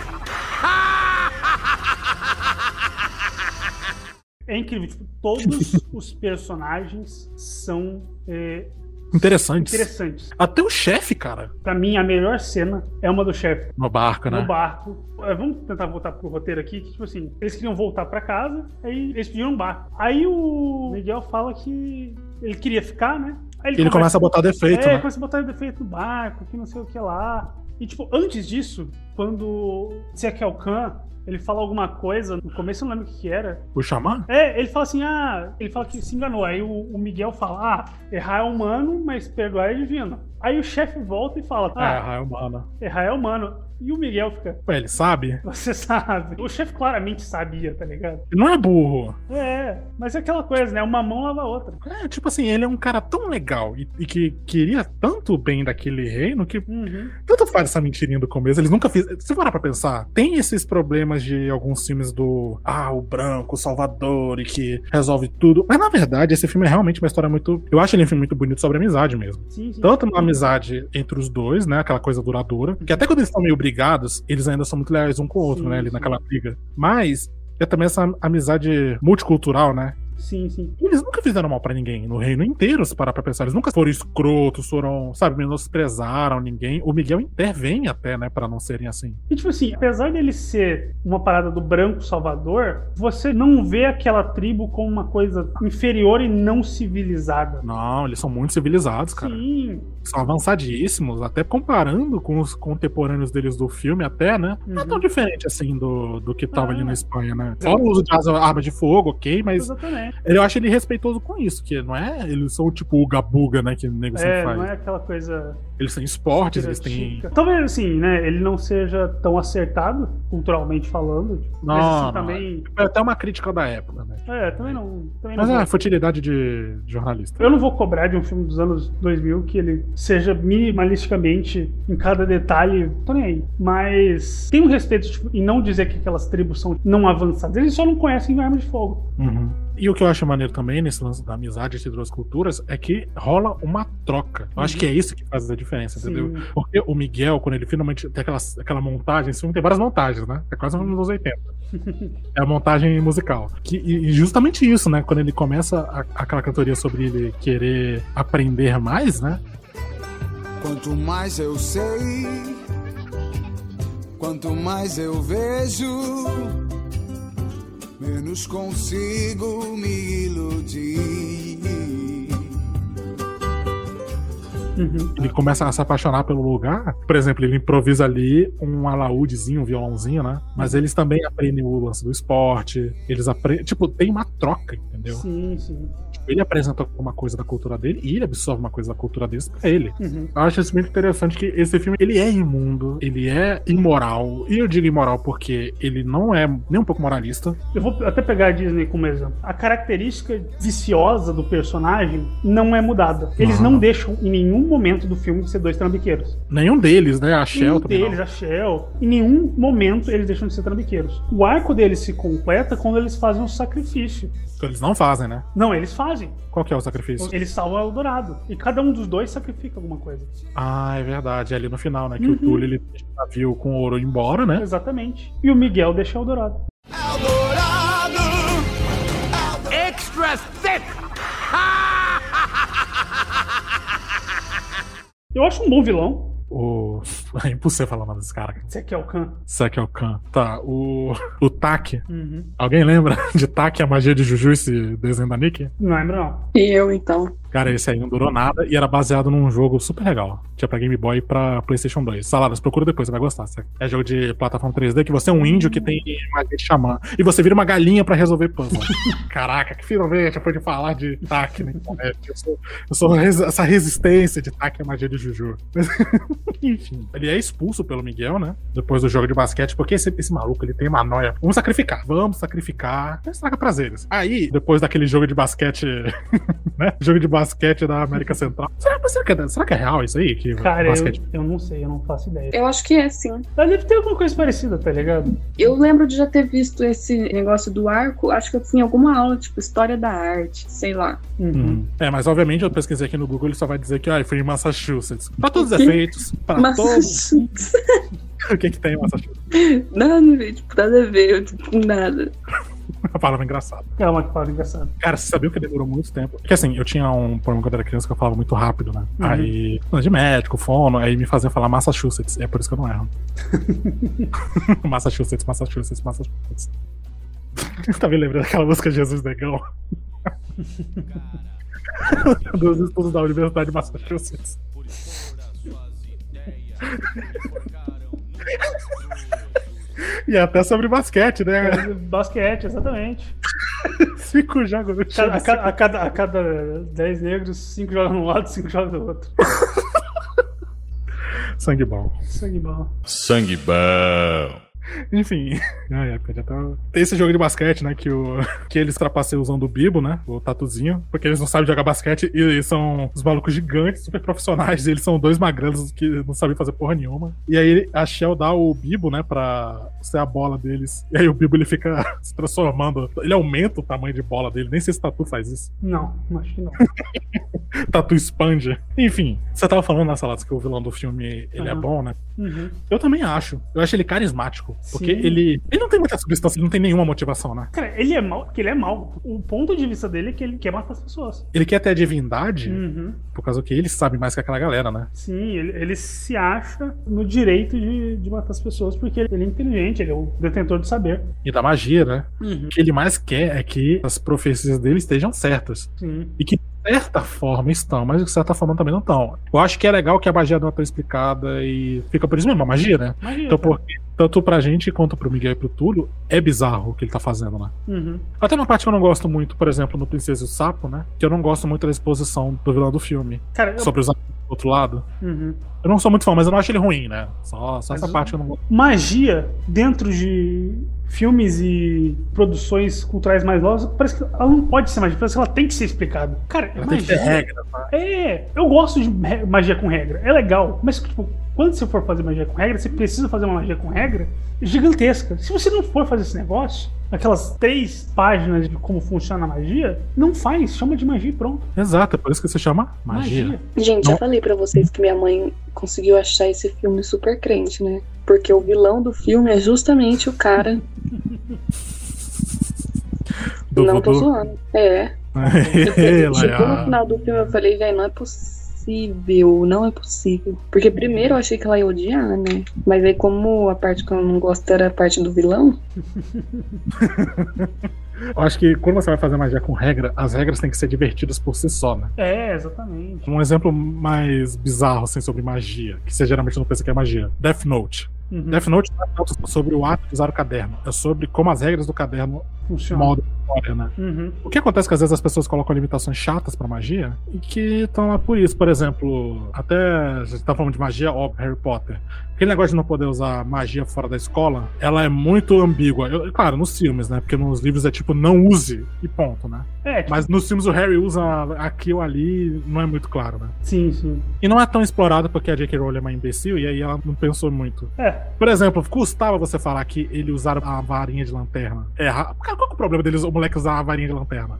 É incrível, tipo, todos os personagens são é, Interessantes. interessantes. Até o chefe, cara, Pra mim, a melhor cena é uma do chefe no barco, né? no barco. É, Vamos tentar voltar pro roteiro aqui, que, tipo assim, eles queriam voltar pra casa, aí eles pediram um barco. Aí o Miguel fala que ele queria ficar, né? Aí Ele começa a botar defeito, é, né? começa a botar defeito no barco, que não sei o que lá. E, tipo, antes disso, quando Sekel Khan, ele fala alguma coisa, no começo eu não lembro o que, que era. O xamã? É, ele fala assim, ah, ele fala que se enganou. Aí o, o Miguel fala, ah, errar é humano, mas perdoar é divino. Aí o chefe volta e fala, É, ah, Raio Humana. errar é humano. E o Miguel fica, Ué, ele sabe? você sabe. O chefe claramente sabia, tá ligado? Ele não é burro. É, mas é aquela coisa, né? Uma mão lava a outra. É, tipo assim, ele é um cara tão legal e, e que queria tanto o bem daquele reino que Uhum. tanto faz essa mentirinha do começo. Eles nunca fizeram. Se parar pra pensar, tem esses problemas de alguns filmes do. Ah, o branco, o salvador e que resolve tudo. Mas na verdade, esse filme é realmente uma história muito. Eu acho ele um filme muito bonito sobre amizade mesmo. Sim, sim. Tanto uma amizade entre os dois, né? Aquela coisa duradoura. Que até quando eles estão meio brigados, eles ainda são muito leais um com o outro, Sim, né? Ali sim. naquela briga. Mas é também essa amizade multicultural, né? Sim, sim. Eles nunca fizeram mal pra ninguém no reino inteiro, se parar pra pensar. Eles nunca foram escrotos, foram, sabe, menosprezaram ninguém. O Miguel intervém até, né, pra não serem assim. E tipo assim, apesar dele ser uma parada do branco salvador, você não vê aquela tribo como uma coisa inferior e não civilizada. Não, eles são muito civilizados, cara. Sim. São avançadíssimos, até comparando com os contemporâneos deles do filme, até, né? Não é tão diferente assim do, do que tava ali na Espanha, né? Fora o uso de arma de fogo, ok, mas Exatamente. Exatamente. Eu acho ele respeitoso com isso, que não é. Eles são tipo o Gabuga, né? Que o nego sempre É, faz. não é aquela coisa. Eles têm esportes, eles têm. Talvez assim, né? Ele não seja tão acertado, culturalmente falando. tipo, Não, mas assim, não. também. É até uma crítica da época, né? É, também não. Também Mas não é a futilidade de jornalista. Eu não vou cobrar de um filme dos anos 2000 que ele seja minimalisticamente em cada detalhe, tô nem aí. Mas tem um respeito tipo, em não dizer que aquelas tribos são não avançadas. Eles só não conhecem arma de fogo. Uhum. E o que eu acho maneiro também nesse lance da amizade entre duas culturas é que rola uma troca. Eu acho que é isso que faz a diferença, Sim. entendeu? Porque o Miguel, quando ele finalmente tem aquela, aquela montagem, esse filme tem várias montagens, né? É quase um dos 80. É a montagem musical. Que, e e justamente isso, né? Quando ele começa a- aquela cantoria sobre ele querer aprender mais, né? Quanto mais eu sei, quanto mais eu vejo, menos consigo me iludir. Ele começa a se apaixonar pelo lugar. Por exemplo, ele improvisa ali um alaúdezinho, um violãozinho, né? Mas eles também aprendem o lance do esporte. Eles aprendem. Tipo, tem uma troca, entendeu? Sim, sim. Ele apresenta alguma coisa da cultura dele e ele absorve uma coisa da cultura deles pra ele. Uhum. Eu acho isso muito interessante que esse filme ele é imundo, ele é imoral. E eu digo imoral porque ele não é nem um pouco moralista. Eu vou até pegar a Disney como exemplo. A característica viciosa do personagem não é mudada. Eles Não. não deixam em nenhum momento do filme de ser dois trambiqueiros. Nenhum deles, né? A Shell Nenhum também. deles, a Shell, em nenhum momento eles deixam de ser trambiqueiros. O arco deles se completa quando eles fazem um sacrifício. Então eles não fazem, né? Não, eles fazem. Qual que é o sacrifício? Eles salvam o Eldorado. E cada um dos dois sacrifica alguma coisa. Ah, é verdade. É ali no final, né? Que Uhum. o Túlio ele deixa o navio com ouro embora, né? Exatamente. E o Miguel deixa o Eldorado. Extra thick! Eu acho um bom vilão. O. É impossível falar o nome desse cara. cara. Esse aqui é o Khan. Tá, o. O Tak. Uhum. Alguém lembra de Tak, a magia de Juju, esse desenho da Nick? Não lembro, não. E eu, então. Cara, esse aí não durou nada e era baseado num jogo super legal. Tinha pra Game Boy e pra PlayStation 2. Saladas, procura depois, você vai gostar. É jogo de plataforma 3D que você é um índio que tem magia de xamã. E você vira uma galinha pra resolver puzzle. Caraca, que finalmente depois de falar de Tak na internet. Eu sou, eu sou res- essa resistência de Tak à magia de Juju. Enfim, ele é expulso pelo Miguel, né? Depois do jogo de basquete, porque esse, esse maluco ele tem uma noia. Vamos sacrificar, vamos sacrificar. Estraga prazeres. Aí, depois daquele jogo de basquete, né? Jogo de basquete da América Central. Será, será que, é, será que é real isso aí? Que Cara, basquete... eu, eu não sei, eu não faço ideia. Eu acho que é sim. Mas deve ter alguma coisa parecida, tá ligado? Eu lembro de já ter visto esse negócio do arco, acho que eu tinha alguma aula, tipo, história da arte, sei lá. Hum. É, mas obviamente eu pesquisei aqui no Google, ele só vai dizer que ah, foi em Massachusetts. Pra todos os efeitos, pra todos. Massachusetts. o que que tem em Massachusetts? Nada ver, tipo, nada a ver, tipo, nada. A palavra engraçada. É uma palavra engraçada. Cara, você sabia que demorou muito tempo? Porque assim, eu tinha um problema quando era criança que eu falava muito rápido, né? Uhum. Aí, de médico, fono, aí me fazia falar Massachusetts. É por isso que eu não erro. Massachusetts, Massachusetts, Massachusetts. tá me lembrando daquela música Jesus Negão? Dos estudos da Universidade de Massachusetts. E até sobre basquete, né? Basquete, exatamente. Cinco jogos no time. Cada- a, cada, a, cada, a cada 10 negros, 5 jogam um lado, 5 jogam do outro. Sangue bom. Sangue bom. Sangue bom. Enfim, ai, época já tá... tem esse jogo de basquete, né? Que, o... que eles trapaceiam usando o Bibo, né? O tatuzinho, porque eles não sabem jogar basquete e são os malucos gigantes, super profissionais. Eles são dois magrelos que não sabem fazer porra nenhuma. E aí a Shell dá o Bibo, né? Pra ser a bola deles. E aí o Bibo ele fica se transformando. Ele aumenta o tamanho de bola dele. Nem sei se Tatu faz isso. Não, acho que não. Tatu expande. Enfim, você tava falando na salada que o vilão do filme ele é Aham. bom, né? Uhum. Eu também acho. Eu acho ele carismático. Porque Sim. ele. Ele não tem muita substância, ele não tem nenhuma motivação, né? Cara, ele é mal, porque ele é mal. O ponto de vista dele é que ele quer matar as pessoas. Ele quer ter a divindade Uhum. por causa que ele sabe mais que aquela galera, né? Sim, ele, ele se acha no direito de, de matar as pessoas porque ele é inteligente, ele é o detentor de saber. E da magia, né? Uhum. O que ele mais quer é que as profecias dele estejam certas. Sim. E que certa forma estão, mas de certa forma também não estão. Eu acho que é legal que a magia não é tão explicada e fica por isso mesmo, a magia, né? Magia, então, porque tanto pra gente quanto pro Miguel e pro Túlio, é bizarro o que ele tá fazendo, né? Uhum. Até uma parte que eu não gosto muito, por exemplo, no Princesa e o Sapo, né? Que eu não gosto muito da exposição do vilão do filme. Cara, eu- Sobre os amigos do outro lado. Uhum. Eu não sou muito fã, mas eu não acho ele ruim, né? Só, só essa parte que eu não gosto. Magia dentro de filmes e produções culturais mais novas, parece que ela não pode ser magia, parece que ela tem que ser explicada. Cara, é Ela tem que magia. ter regra, tá? É, eu gosto de magia com regra, é legal, mas tipo, quando você for fazer magia com regra, você precisa fazer uma magia com regra gigantesca. Se você não for fazer esse negócio, aquelas três páginas de como funciona a magia, não faz, chama de magia e pronto. Exato, é por isso que se chama magia. Magia. Gente, Não- eu falei pra vocês que minha mãe conseguiu achar esse filme super crente, né? Porque o vilão do filme é justamente o cara. Do não tô voodoo. zoando. É. Ela Chegou no é- final do filme, eu falei, velho, não é possível, não é possível. Porque primeiro eu achei que ela ia odiar, né? Mas aí, como a parte que eu não gosto era a parte do vilão, Eu acho que quando você vai fazer magia com regra, as regras têm que ser divertidas por si só, né? É, exatamente. Um exemplo mais bizarro, assim, sobre magia, que você geralmente não pensa que é magia. Death Note. Uhum. Death Note não é sobre o ato de usar o caderno, é sobre como as regras do caderno Funciona. a história, né? Uhum. O que acontece é que às vezes as pessoas colocam limitações chatas pra magia e que estão lá por isso. Por exemplo, até a gente tá falando de magia, óbvio, Harry Potter. Aquele negócio de não poder usar magia fora da escola, ela é muito ambígua. Eu- claro, nos filmes, né? Porque nos livros é tipo, não use e ponto, né? É, tipo, Mas nos filmes o Harry usa aqui ou ali, não é muito claro, né? sim, sim. E não é tão explorado porque a J.K. Rowling é uma imbecil e aí ela não pensou muito. É, Por exemplo, custava você falar que ele usar a varinha de lanterna. É, ra- Cara, qual é o problema deles, o moleque usar a varinha de lanterna?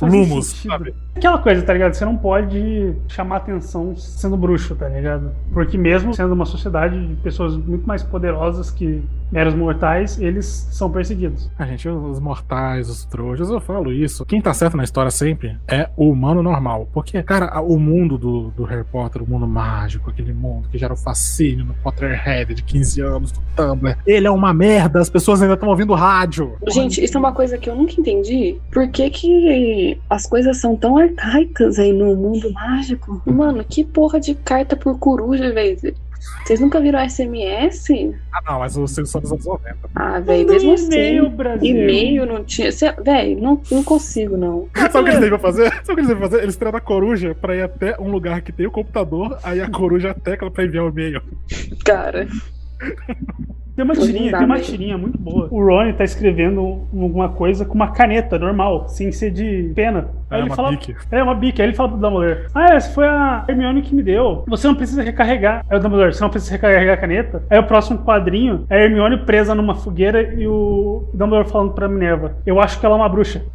Lumos, sabe? Aquela coisa, tá ligado? Você não pode chamar atenção sendo bruxo, tá ligado? Porque mesmo sendo uma sociedade de pessoas muito mais poderosas que meros mortais, eles são perseguidos. A gente, os mortais, os trouxas, eu falo isso. Quem tá certo na história sempre é o humano normal. Porque, cara, o mundo do, do Harry Potter, o mundo mágico, aquele mundo que gera o fascínio no Potterhead de 15 anos, do Tumblr, ele é uma merda, as pessoas ainda estão ouvindo rádio. Gente, isso é uma coisa que eu nunca entendi. Por que, que as coisas são tão arcaicas aí no mundo mágico? Mano, que porra de carta por coruja, velho. Vocês nunca viram SMS? Ah, não, mas os seus são dos anos 90. Ah, velho, mesmo assim. e-mail, Brasil. E-mail não tinha. Velho, não, não consigo, não. Sabe o que eles devem fazer? Sabe o que eles devem fazer? Eles treinam a coruja pra ir até um lugar que tem o computador, aí a coruja tecla pra enviar o e-mail. Cara. Tem uma tirinha, tem uma mesmo. tirinha muito boa. O Ron tá escrevendo alguma coisa com uma caneta normal, sem ser de pena. Aí É, ele uma fala. bique. É, uma bique. Aí ele fala pro Dumbledore: Ah, essa foi a Hermione que me deu. Você não precisa recarregar. Aí o Dumbledore: Você não precisa recarregar a caneta. Aí o próximo quadrinho é a Hermione presa numa fogueira e o Dumbledore falando pra Minerva: Eu acho que ela é uma bruxa.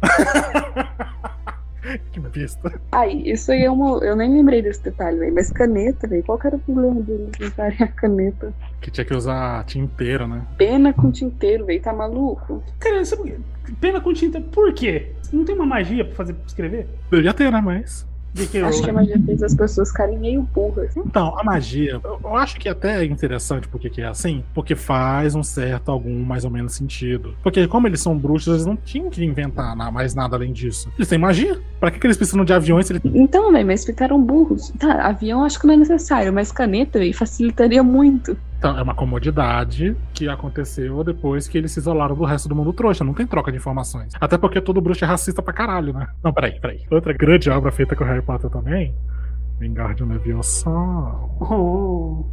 Que besta. Ai, isso aí é uma. Eu nem lembrei desse detalhe, velho. Mas caneta, velho. Qual que era o problema deles usarem a caneta? Que tinha que usar tinteiro, né? Pena com tinteiro, velho. Tá maluco? Cara, sabe, pena com tinta. Por quê? Não tem uma magia pra fazer pra escrever? Devia ter, né? Mas. J.K. Acho que a magia fez as pessoas ficarem meio burras. Então, a magia, eu, acho que até é interessante porque que é assim, porque faz um certo, algum mais ou menos sentido. Porque como eles são bruxos, eles não tinham que inventar mais nada além disso. Eles têm magia. Pra que, que eles precisam de aviões eles Então, velho, mas ficaram burros. Tá, avião acho que não é necessário, mas caneta, velho, facilitaria muito. Então, é uma comodidade que aconteceu depois que eles se isolaram do resto do mundo trouxa. Não tem troca de informações. Até porque todo bruxo é racista pra caralho, né? Não, peraí, peraí. Outra grande obra feita com o Harry Potter também. Wingardium Leviosa. Oh.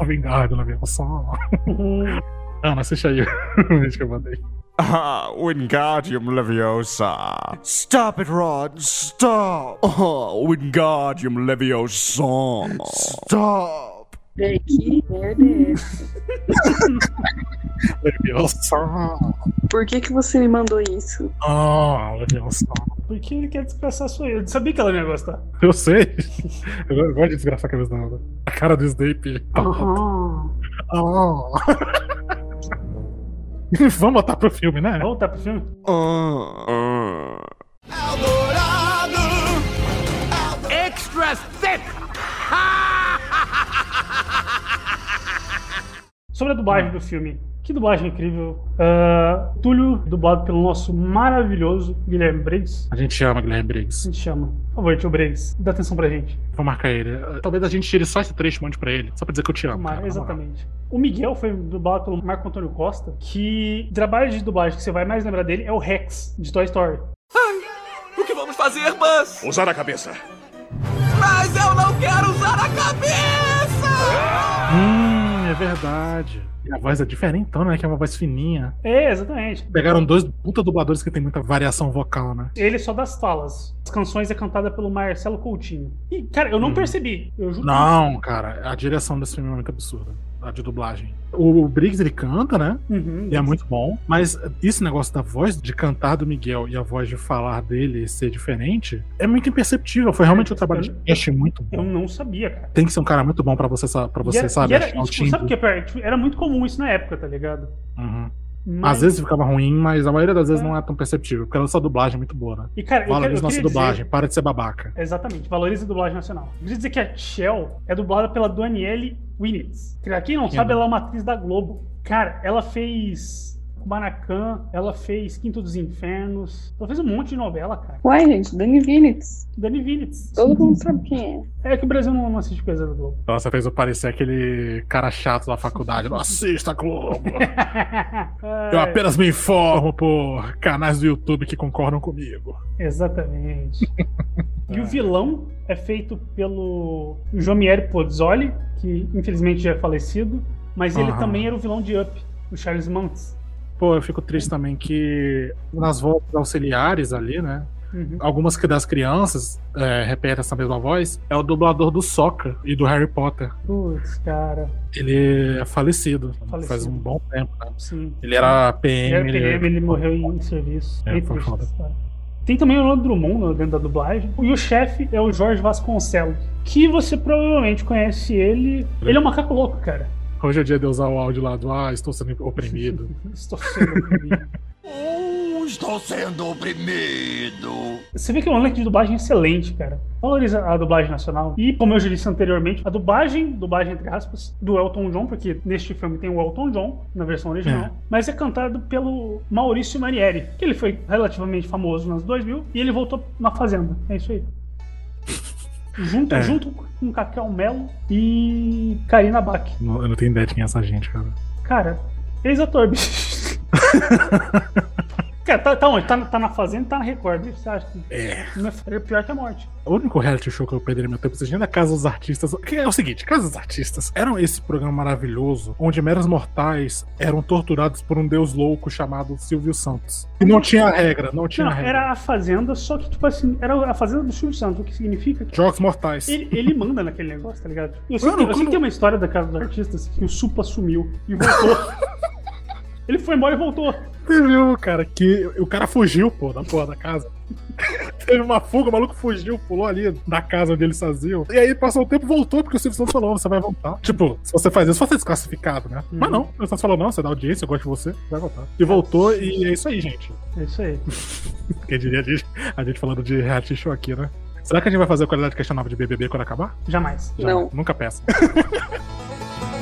Oh, Wingardium Leviosa. Ana, assiste aí o vídeo que eu mandei. Ah, Wingardium Leviosa. Stop it, Ron. Stop. Oh, Wingardium Leviosa. Stop. Véi, que merda é essa? Leviosa. Por que que você me mandou isso? Oh, Leviosa. Porque ele quer desgraçar sua eu. Sabia que ela não ia gostar. Eu sei. Eu go- eu gosto de desgraçar a cabeça dela. A cara do Snape. Aham. Oh. Vamos botar pro filme, né? Vamos voltar pro filme? Extra Sobre a dublagem do filme. Que dublagem incrível. Uh, Túlio, dublado pelo nosso maravilhoso Guilherme Briggs. A gente chama Guilherme Briggs. A gente chama. Por favor, tio Briggs, dá atenção pra gente. Vou marcar ele. Talvez a gente tire só esse trecho e mande pra ele. Só pra dizer que eu te amo. Mar, cara, exatamente. O Miguel foi dublado pelo Marco Antônio Costa, que trabalho de dublagem que você vai mais lembrar dele é o Rex, de Toy Story. Ai, o que vamos fazer, Buzz? Usar a cabeça. Mas eu não quero usar a cabeça! Hum, é verdade. E a voz é diferente, então, né? Que é uma voz fininha. É, exatamente. Pegaram dois puta dubladores que tem muita variação vocal, né? Ele é só das falas. As canções é cantada pelo Marcelo Coutinho. E, cara, eu não hum. percebi. Eu não, cara, a direção desse filme é muito absurda de dublagem. O, Briggs ele canta, né? Uhum, e é muito bom. Mas esse negócio da voz de cantar do Miguel e a voz de falar dele ser diferente é muito imperceptível. Foi realmente um trabalho de teste muito bom. Eu não sabia, cara. Tem que ser um cara muito bom para você, pra você era, sabe? Era, e, tipo, sabe o que é tipo, Era muito comum isso na época, tá ligado? Uhum. Mas... Às vezes ficava ruim, mas a maioria das vezes é. não é tão perceptível, porque a nossa dublagem é muito boa, né? E, cara, Valoriza nossa dublagem, dizer... para de ser babaca. Exatamente, valoriza a dublagem nacional. Eu queria dizer que a Shell é dublada pela Danielle Winnitz. Pra quem não Quem sabe, ela é uma atriz da Globo. Cara, ela fez Kubanacan, ela fez Quinto dos Infernos, ela fez um monte de novela, cara. Uai, gente, Dani Vinitz. Dani Vinitz. Todo mundo sabe quem é. É que o Brasil não, não assiste coisa do Globo. Nossa, fez eu parecer aquele cara chato da faculdade. Não assista Globo. eu apenas me informo por canais do YouTube que concordam comigo. Exatamente. e o vilão é feito pelo Jomieri Pozzoli, que infelizmente já é falecido, mas ele uhum. também era o vilão de Up, o Charles Manson. Pô, eu fico triste também que nas vozes auxiliares ali, né? Uhum. Algumas que das crianças é, repetem essa mesma voz. É o dublador do Soccer e do Harry Potter. Putz, cara. Ele é falecido. falecido. Faz um bom tempo, né? Sim. Ele era PM. Ele era PM, ele, ele morreu em serviço. É, foi foda. Tem também o Orlando Drummond dentro da dublagem. E o chefe é o Jorge Vasconcelos. Que você provavelmente conhece ele. Ele é um macaco louco, cara. Hoje é dia de usar o áudio lá do Ah, estou sendo oprimido. estou sendo oprimido. oh, estou sendo oprimido. Você vê que é um elenco de dublagem excelente, cara. Valoriza a dublagem nacional. E, como eu já disse anteriormente, a dublagem, dublagem entre aspas, do Elton John, porque neste filme tem o Elton John, na versão original, é. mas é cantado pelo Maurício Manieri, que ele foi relativamente famoso nos 2000 e ele voltou na Fazenda. É isso aí. Junto, é. junto com Cacau Melo e Karina Bach. Não, eu não tenho ideia de quem é essa gente, cara. Cara, ex-ator, bicho. Cara, tá, tá onde? Tá, tá na Fazenda tá na Record. Você acha que é. é pior que a morte? O único reality show que eu perderia meu tempo assistindo é Casa dos Artistas. Que é o seguinte: Casa dos Artistas eram esse programa maravilhoso onde meros mortais eram torturados por um deus louco chamado Silvio Santos. E não tinha regra, não tinha não, regra. Era a Fazenda, só que, tipo assim, era a Fazenda do Silvio Santos, o que significa que. Jogos mortais. Ele, ele manda naquele negócio, tá ligado? Eu sei, Mano, que, eu sei que tem uma história da Casa dos Artistas que o Supa sumiu e voltou. ele foi embora e voltou. Você viu, cara, que o cara fugiu, pô, da porra da casa. Teve uma fuga, o maluco fugiu, pulou ali da casa onde eles faziam. E aí passou o tempo voltou, porque o Silvio Santos falou: você vai voltar. Tipo, se você faz isso, você é desclassificado, né? Uhum. Mas não, o Silvio Santos falou: não, você dá audiência, eu gosto de você, vai voltar. E voltou, e é isso aí, gente. É isso aí. Quem diria a gente, a gente falando de reality show aqui, né? Será que a gente vai fazer a qualidade questionável de BBB quando acabar? Jamais. Já, não. Nunca peça.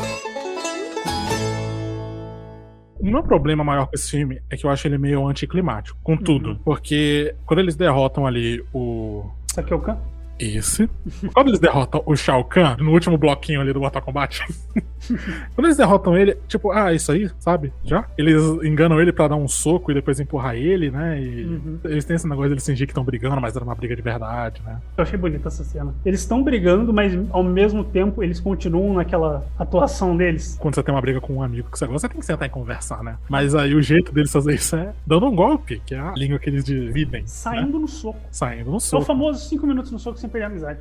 O meu problema maior com esse filme é que eu acho ele meio anticlimático, com tudo. Uhum. Porque quando eles derrotam ali o. Sakyokan? Esse. Quando eles derrotam o Shao Kahn, no último bloquinho ali do Mortal Kombat, quando eles derrotam ele, tipo, ah, isso aí, sabe? Já? Eles enganam ele para dar um soco e depois empurrar ele, né? E uhum. eles têm esse negócio de eles fingir que estão brigando, mas era uma briga de verdade, né? Eu achei bonita essa cena. Eles estão brigando, mas ao mesmo tempo eles continuam naquela atuação deles. Quando você tem uma briga com um amigo que você gosta, você tem que sentar e conversar, né? Mas aí o jeito deles fazer isso é dando um golpe, que é a língua que eles dividem. Saindo né? no soco. Saindo no soco. É o famoso 5 minutos no soco sem perder a amizade.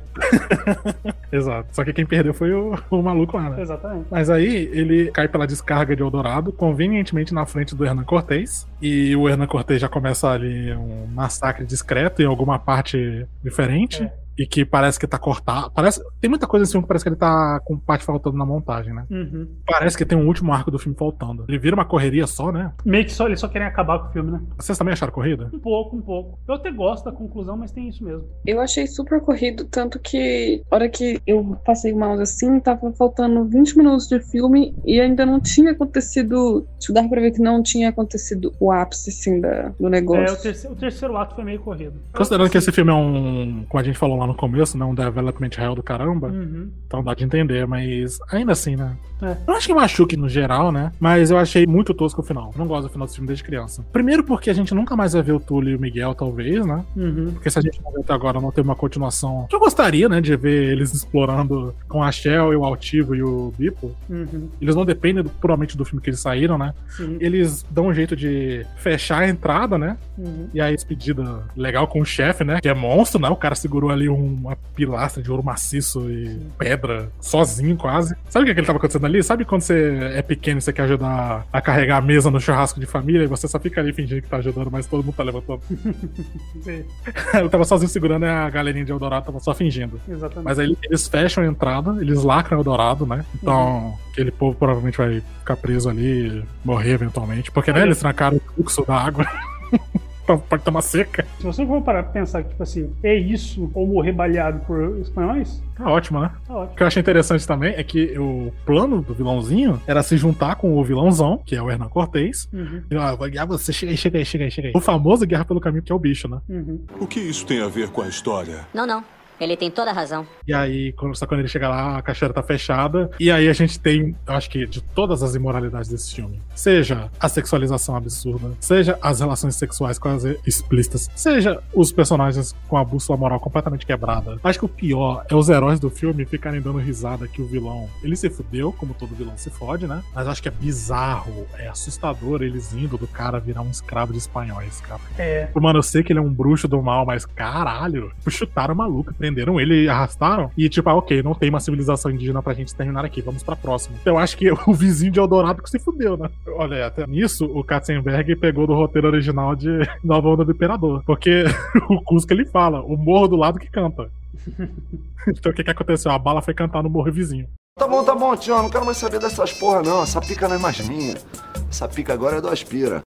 Exato. Só que quem perdeu foi o, o maluco lá, né? Exatamente. Mas aí ele cai pela descarga de Eldorado, convenientemente na frente do Hernan Cortez. E o Hernan Cortez já começa ali um massacre discreto em alguma parte diferente. É. e que parece que tá cortado. Parece, tem muita coisa filme que parece que ele tá com parte faltando na montagem, né? Uhum. Parece que tem um último arco do filme faltando. Ele vira uma correria só, né? Meio que só, eles só querem acabar com o filme, né? Vocês também acharam corrida? Um pouco, um pouco. Eu até gosto da conclusão, mas tem isso mesmo. Eu achei super corrido, tanto que a hora que eu passei o mouse assim, tava faltando 20 minutos de filme e ainda não tinha acontecido. Tipo, dava pra ver que não tinha acontecido o ápice, assim, da, do negócio. É, o terceiro, o terceiro ato foi meio corrido. Considerando que esse filme é um, como a gente falou lá no começo, né? Um development real do caramba. Uhum. Então dá de entender, mas ainda assim, né? É. Eu acho que machuque no geral, né? Mas eu achei muito tosco o final. Não gosto do final desse filme desde criança. Primeiro porque a gente nunca mais vai ver o Túlio e o Miguel, talvez, né? Uhum. Porque se a gente não até agora não ter uma continuação. Eu gostaria, né, de ver eles explorando com a Shell e o Altivo e o Bipo. Uhum. Eles não dependem do- puramente do filme que eles saíram, né? Sim. Eles dão um jeito de fechar a entrada, né? Uhum. E aí, despedida legal com o chefe, né? Que é monstro, né? O cara segurou ali uma pilastra de ouro maciço e pedra, sozinho quase. Sabe o que, que ele tava acontecendo ali? Sabe quando você é pequeno e você quer ajudar a carregar a mesa no churrasco de família e você só fica ali fingindo que tá ajudando, mas todo mundo tá levantando? Sim, ele tava sozinho segurando e a galerinha de Eldorado tava só fingindo. Exatamente. Mas aí eles fecham a entrada, eles lacram Eldorado, né? Então, aquele povo provavelmente vai ficar preso ali, morrer eventualmente. Porque, né, eles trancaram o fluxo da água. Pra- Pode tomar seca. Se você for parar pra pensar que, tipo assim, é isso ou morrer baleado por espanhóis, Tá ótimo, né? tá O ótimo. que eu achei interessante também é que o plano do vilãozinho era se juntar com o vilãozão, que é o Hernan Cortez. Uhum. E, ó, vou guiar você, chega aí, chega aí, chega aí, chega aí. O famoso Guerra pelo Caminho, que é o bicho, né? Uhum. O que isso tem a ver com a história? Não, não. Ele tem toda a razão. E aí, quando- só quando ele chega lá, a caixeira tá fechada. E aí a gente tem, eu acho que de todas as imoralidades desse filme, seja a sexualização absurda, seja as relações sexuais quase explícitas, seja os personagens com a bússola moral completamente quebrada. Acho que o pior é os heróis do filme ficarem dando risada que o vilão, ele se fudeu, como todo vilão se fode, né? Mas acho que é bizarro, é assustador eles indo do cara virar um escravo de espanhóis, cara. É. Mano, eu sei que ele é um bruxo do mal, mas caralho, chutaram o maluco, prenderam ele, arrastaram. E tipo, ah, ok, não tem uma civilização indígena pra gente terminar aqui, vamos pra próxima. Eu acho que o vizinho de Eldorado que se fudeu, né? Olha, até nisso, o Katzenberg pegou do roteiro original de Nova Onda do Imperador. Porque o Cusco ele fala, o morro do lado que canta. então o que que aconteceu? A bala foi cantar no morro vizinho. Tá bom, tá bom, tio. Eu não quero mais saber dessas porra, não. Essa pica não é mais minha. Essa pica agora é do Aspira.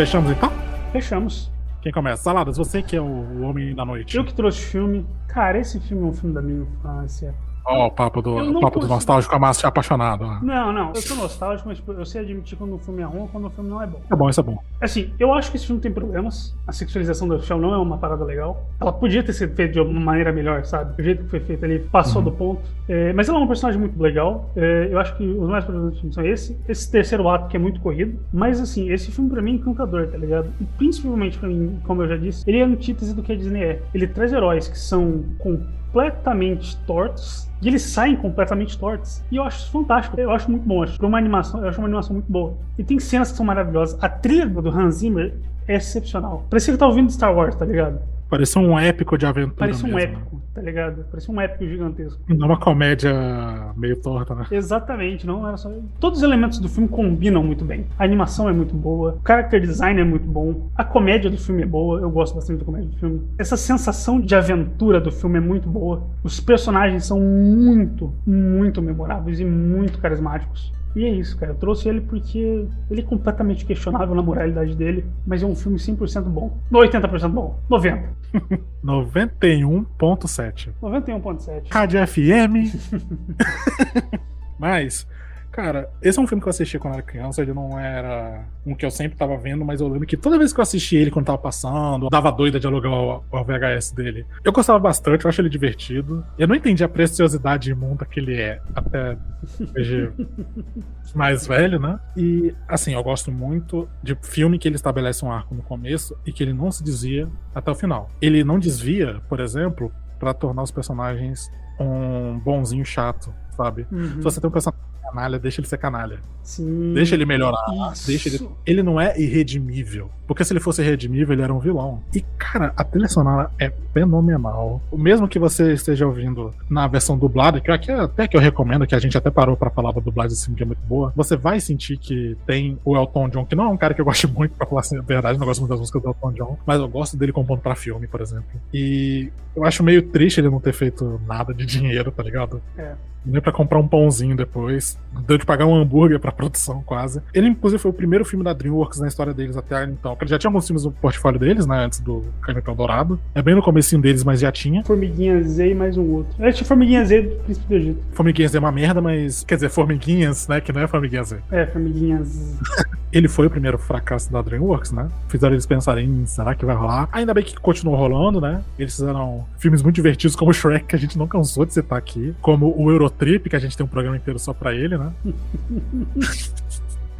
Fechamos então? Fechamos. Quem começa? Saladas, você que é o, homem da noite. Eu que trouxe o filme. Cara, esse filme é um filme da minha infância. Ó, o papo do, papo do consigo- nostálgico amasso apaixonado. ó. Não, não, eu sou nostálgico, mas tipo, eu sei admitir quando o filme é ruim ou quando o filme não é bom. É bom, isso é bom. Assim, eu acho que esse filme tem problemas. A sexualização da Shell não é uma parada legal. Ela podia ter sido feita de uma maneira melhor, sabe? O jeito que foi feito ali passou do ponto. É, mas ela é um personagem muito legal. É, eu acho que os mais problemas do filme são esse. Esse terceiro ato que é muito corrido. Mas assim, esse filme pra mim é encantador, tá ligado? E principalmente pra mim, como eu já disse, ele é a antítese do que a Disney é. Ele traz heróis que são completamente tortos. E eles saem completamente tortos. E eu acho isso fantástico. Eu acho muito bom. Eu acho uma animação, eu acho uma animação muito boa. E tem cenas que são maravilhosas. A trilha do Hans Zimmer é excepcional. Parecia que tava ouvindo Star Wars, tá ligado? Parecia um épico de aventura. Parecia um mesmo. épico, tá ligado? Parecia um épico gigantesco. Não uma comédia meio torta, né? Exatamente, não era só. Todos os elementos do filme combinam muito bem. A animação é muito boa, o character design é muito bom, a comédia do filme é boa, eu gosto bastante da comédia do filme. Essa sensação de aventura do filme é muito boa. Os personagens são muito, muito memoráveis e muito carismáticos. E é isso, cara. Eu trouxe ele porque ele é completamente questionável na moralidade dele, mas é um filme 100% bom. 80% bom. 90. 91.7. 91.7. Rádio FM. Mas Cara, esse é um filme que eu assisti quando era criança, ele não era um que eu sempre tava vendo, mas eu lembro que toda vez que eu assisti ele quando tava passando, dava doida de alugar o, o VHS dele. Eu gostava bastante, eu acho ele divertido. Eu não entendi a preciosidade imunda que ele é, até hoje mais velho, né? E, assim, eu gosto muito de filme que ele estabelece um arco no começo e que ele não se desvia até o final. Ele não desvia, por exemplo, pra tornar os personagens um bonzinho chato, sabe? Uhum. Se você tem um personagem canalha, deixa ele ser canalha. Sim. Deixa ele melhorar. Isso. Deixa ele. Ele não é irredimível. Porque se ele fosse redimível, ele era um vilão. E, cara, a trilha sonora é fenomenal. Mesmo que você esteja ouvindo na versão dublada, que aqui até que eu recomendo, que a gente até parou pra falar da dublagem assim, que é muito boa, você vai sentir que tem o Elton John, que não é um cara que eu gosto muito, pra falar assim, a verdade, não gosto muito das músicas do Elton John, mas eu gosto dele compondo pra filme, por exemplo. E eu acho meio triste ele não ter feito nada de dinheiro, tá ligado? É. Nem pra comprar um pãozinho depois. Deu de pagar um hambúrguer pra produção, quase. Ele, inclusive, foi o primeiro filme da DreamWorks na história deles até então. Porque já tinha alguns filmes no portfólio deles, né? Antes do Canetão Dourado. É bem no comecinho deles, mas já tinha. Formiguinha Z e mais um outro. É tipo Formiguinha Z do Príncipe do Egito. Formiguinhas é uma merda, mas. Quer dizer, Formiguinhas, né? Que não é Formiguinhas Z. É, Formiguinha Z. Ele foi o primeiro fracasso da DreamWorks, né? Fizeram eles pensarem, será que vai rolar? Ainda bem que continuou rolando, né? Eles fizeram filmes muito divertidos como Shrek, que a gente não cansou de citar aqui. Como o Eurotrip, que a gente tem um programa inteiro só pra ele, né?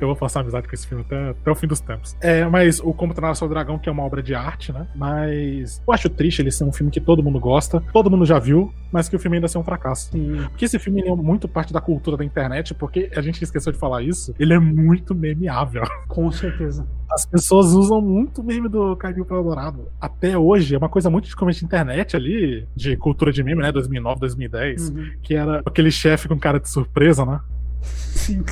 Eu vou passar amizade com esse filme até, até o fim dos tempos. É, mas o Como Treinar Seu Dragão, que é uma obra de arte, né? Mas eu acho triste ele ser um filme que todo mundo gosta, todo mundo já viu, mas que o filme ainda ser um fracasso. Sim. Porque esse filme é muito parte da cultura da internet, porque a gente esqueceu de falar isso, ele é muito memeável. Com certeza. As pessoas usam muito meme do Caminho para Dourado. Até hoje, é uma coisa muito de começo de internet ali, de cultura de meme, né? 2009, 2010, Uhum. que era aquele chefe com cara de surpresa, né? Sim.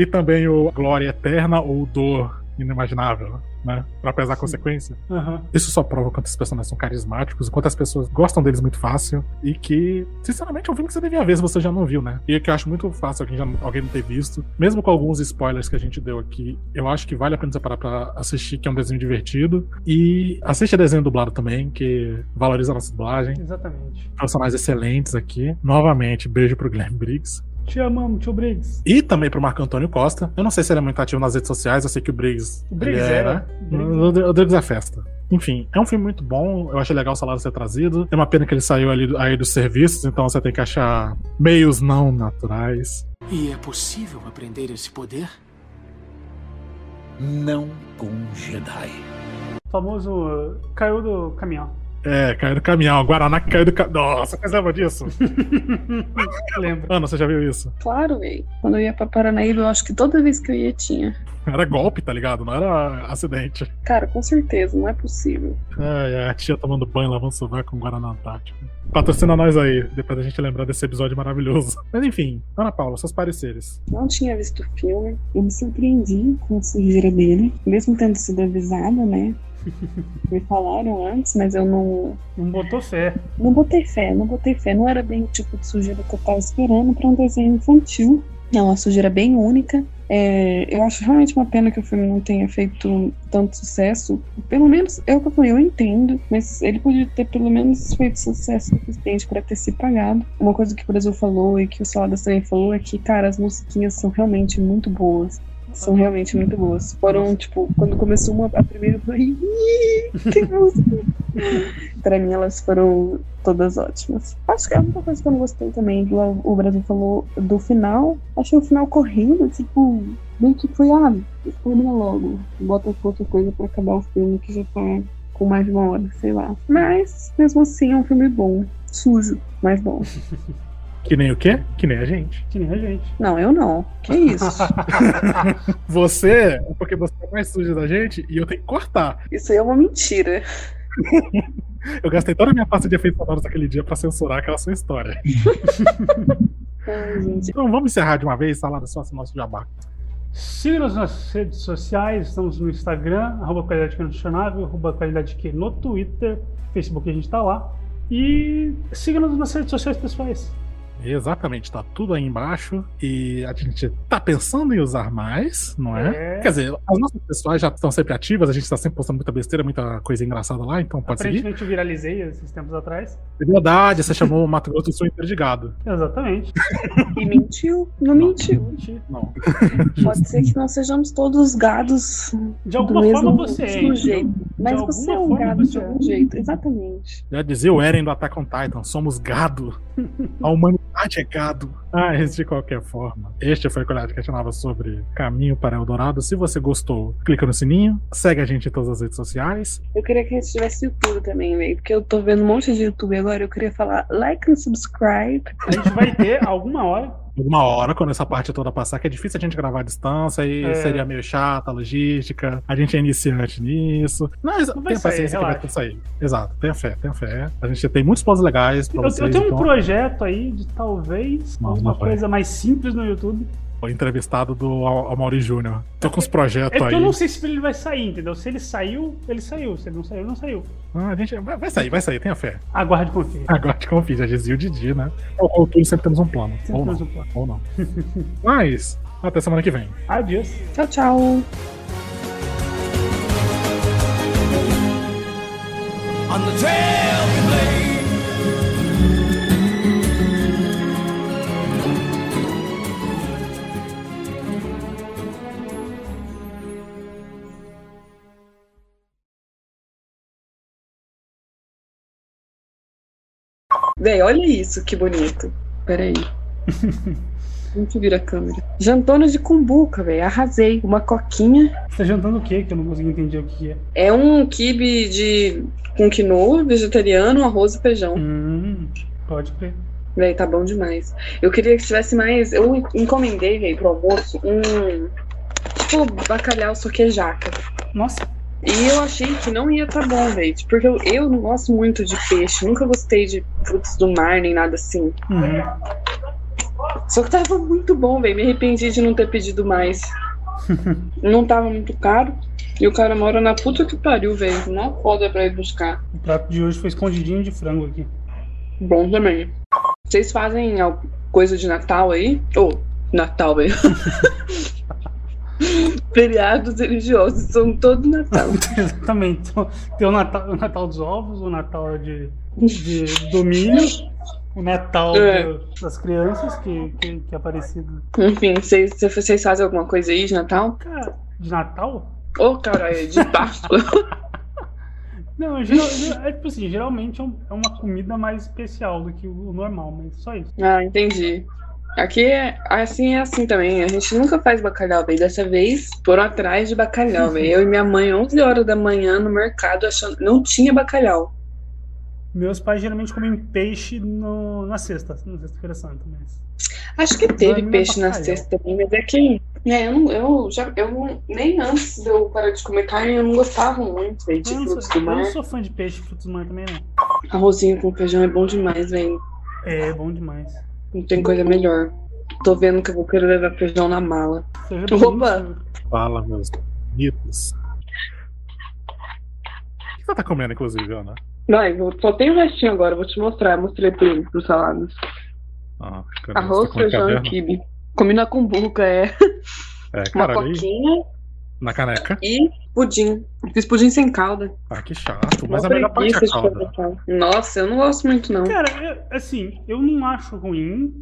E também o Glória Eterna ou Dor Inimaginável, né? Pra pesar a consequência. Aham. Isso só prova quanto esses personagens são carismáticos, o quanto as pessoas gostam deles muito fácil. E que, sinceramente, é um filme que você devia ver se você já não viu, né? E que eu acho muito fácil alguém, já, alguém não ter visto. Mesmo com alguns spoilers que a gente deu aqui, eu acho que vale a pena você parar pra assistir, que é um desenho divertido. E assiste a desenho dublado também, que valoriza a nossa dublagem. Exatamente. Personagens excelentes aqui. Novamente, beijo pro Guilherme Briggs. Te amamos, tio Briggs. E também pro Marco Antônio Costa. Eu não sei se ele é muito ativo nas redes sociais, eu sei que o Briggs. O Briggs é, né? o Briggs é festa. Enfim, é um filme muito bom. Eu achei legal o salário ser trazido. É uma pena que ele saiu ali aí dos serviços, então você tem que achar meios não naturais. E é possível aprender esse poder? Não com Jedi. O famoso caiu do caminhão. É, caiu do caminhão. Guaraná que caiu do caminhão. Nossa, você lembra disso? Lembro. Ana, você já viu isso? Claro, velho. Quando eu ia pra Paranaíba, eu acho que toda vez que eu ia tinha. Era golpe, tá ligado? Não era acidente. Cara, com certeza, não é possível. É, a tia tomando banho, lavando sovaco com Guaraná Antártico. Patrocina nós aí, depois da gente lembrar desse episódio maravilhoso. Mas enfim, Ana Paula, seus pareceres. Não tinha visto o filme. Eu me surpreendi com a sujeira dele, mesmo tendo sido avisada, né? Me falaram antes, mas eu não. Não botou fé. Não botei fé, não botei fé. Não era bem o tipo de sujeira que eu tava esperando pra um desenho infantil. É uma sujeira bem única. É, eu acho realmente uma pena que o filme não tenha feito tanto sucesso. Pelo menos, é o que eu falei, eu entendo, mas ele podia ter pelo menos feito sucesso suficiente para ter se pagado. Uma coisa que o Brasil falou e que o Saladas também falou é que, cara, as musiquinhas são realmente muito boas. São realmente muito boas. Foram, tipo, quando começou uma, a primeira, eu falei, "Ih, tem música. pra mim, elas foram todas ótimas. Acho que é a única coisa que eu não gostei também, o Brasil falou do final. Achei o final correndo, tipo, meio que foi, ah, termina logo. Bota outra coisa pra acabar o filme que já tá com mais de uma hora, sei lá. Mas, mesmo assim, é um filme bom. Sujo, mas bom. Que nem o quê? Que nem a gente. Que nem a gente. Não, eu não. Que isso? Você, é porque você é mais suja da gente e eu tenho que cortar. Isso aí é uma mentira. Eu gastei toda a minha pasta de efeitos sonoros naquele dia pra censurar aquela sua história. Ai, gente. Então vamos encerrar de uma vez, salada só nosso jabá. Siga-nos nas redes sociais, estamos no Instagram, arroba qualidade questionável, arroba qualidade que no Twitter, Facebook a gente tá lá. E siga-nos nas redes sociais pessoais. Exatamente, tá tudo aí embaixo e a gente tá pensando em usar mais, não é? É. Quer dizer, as nossas pessoas já estão sempre ativas, a gente tá sempre postando muita besteira, muita coisa engraçada lá, então pode seguir. Aparentemente eu viralizei esses tempos atrás. É verdade, você chamou o Mato Grosso do Sul inteiro de gado. Exatamente. E mentiu, não mentiu. Não. Pode ser que nós sejamos todos gados De alguma mesmo, forma você é, jeito. Mas De você é um gado de é. algum jeito, exatamente. Já dizia o Eren do Attack on Titan, somos gado. A humanidade é gado. Mas, de qualquer forma, este foi o que questionava sobre Caminho para Eldorado. Se você gostou, clica no sininho, segue a gente em todas as redes sociais. Eu queria que a gente tivesse YouTube também, velho. Porque eu tô vendo um monte de YouTube agora. Eu queria falar like and subscribe. A gente vai ter alguma hora. Alguma hora, quando essa parte toda passar, que é difícil a gente gravar à distância e É. seria meio chata a logística. A gente é iniciante nisso. Mas vai tenha sair, paciência que vai ter sair. Exato, tenha fé, tenha fé. A gente tem muitos planos legais pra Eu, vocês. eu tenho um então, projeto aí de talvez Não, uma não vai. coisa mais simples no YouTube. O entrevistado do Amaury Júnior. Tô com uns projetos É aí. eu não sei se ele vai sair, entendeu? Se ele saiu, ele saiu. Se ele não saiu, não saiu. Ah, a gente vai, vai sair, vai sair, tenha fé. Aguarde e confie. Agora te confio, já dizia o Didi, né? Ou, ou tudo sempre temos um plano. Sempre ou não. temos um plano. Ou não. Mas, até semana que vem. Adiós. Tchau, tchau. On the trail Véi, olha isso, que bonito. Peraí. Muito vira a câmera. Jantona de cumbuca, velho. Arrasei. Uma coquinha. Você tá jantando o quê? Que eu não consegui entender o que é. É um kibe de com quinoa, vegetariano, arroz e feijão. Hum, pode crer. Véi, tá bom demais. Eu queria que tivesse mais. Eu encomendei, véi, pro almoço um. Tipo, bacalhau soquejaca. Nossa. E eu achei que não ia tá bom, velho. Porque eu, eu não gosto muito de peixe. Nunca gostei de frutos do mar, nem nada assim. Uhum. Só que tava muito bom, velho. Me arrependi de não ter pedido mais. não tava muito caro. E o cara mora na puta que pariu, velho. Não foda pra ir buscar. O prato de hoje foi escondidinho de frango aqui. Bom também. Vocês fazem coisa de Natal aí? Ou, Natal, velho. Feriados religiosos são todo Natal. Exatamente. Então, tem o Natal, o Natal dos ovos, o Natal de, de do milho, o Natal É. do- das crianças, que, que, que é parecido. Enfim, vocês, fazem alguma coisa aí de Natal? Cara, de Natal? Ô, caralho, de Páscoa. Não, geral, geral- é tipo assim, geralmente é é uma comida mais especial do que o normal, mas só isso. ah, entendi. Aqui é assim é assim também. A gente nunca faz bacalhau, velho. Dessa vez foram atrás de bacalhau, velho. Eu e minha mãe, 11 horas da manhã no mercado, achando. Não tinha bacalhau. Meus pais geralmente comem peixe no, na sexta, na sexta-feira santa, mas. Acho que teve é peixe na sexta também, mas é que. É, eu, não, eu já. Eu nem antes de eu parar de comer carne, eu não gostava muito, velho, de Eu não, frutos sou, do eu mar. não sou fã de peixe e frutos do mar também, não. Arrozinho com feijão é bom demais, velho. É bom demais. Não tem coisa melhor. Tô vendo que eu vou querer levar feijão na mala. Opa! Fala, meus bonitos. O que você tá comendo, inclusive, Ana? Vai, vou- só tem o restinho agora, vou te mostrar. Mostrei pro ele, pros saladas. Ah? Arroz, feijão e quibe. Comi na cumbuca, é. É, Uma cara, ali, coquinha na caneca. e pudim. Fiz pudim sem calda. Ah, que chato. Mas Uma a melhor parte é a de calda. Nossa, eu não gosto muito, não. Cara, eu- assim, eu não acho ruim.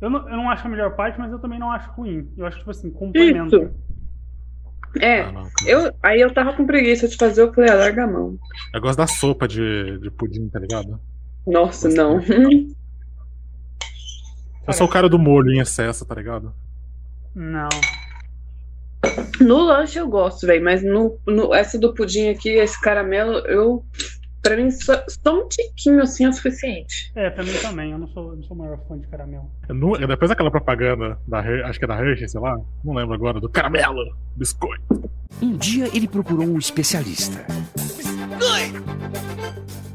Eu não, eu não acho a melhor parte, mas eu também não acho ruim. Eu acho, tipo assim, complemento. Isso. É, Ah, eu, aí eu tava com preguiça de fazer, eu falei, ah, larga a mão. Eu gosto da sopa de, de pudim, tá ligado? Nossa, não. Eu sou o cara do molho em excesso, tá ligado? Não. No lanche eu gosto, velho, mas no, no- essa do pudim aqui, esse caramelo, eu. Pra mim, só, só um tiquinho assim é o suficiente. É, pra mim também. Eu não sou, não sou o maior fã de caramelo. Depois daquela propaganda, da, acho que é da Hershey, sei lá, não lembro agora, do caramelo, biscoito. Um dia ele procurou um especialista. Biscuit!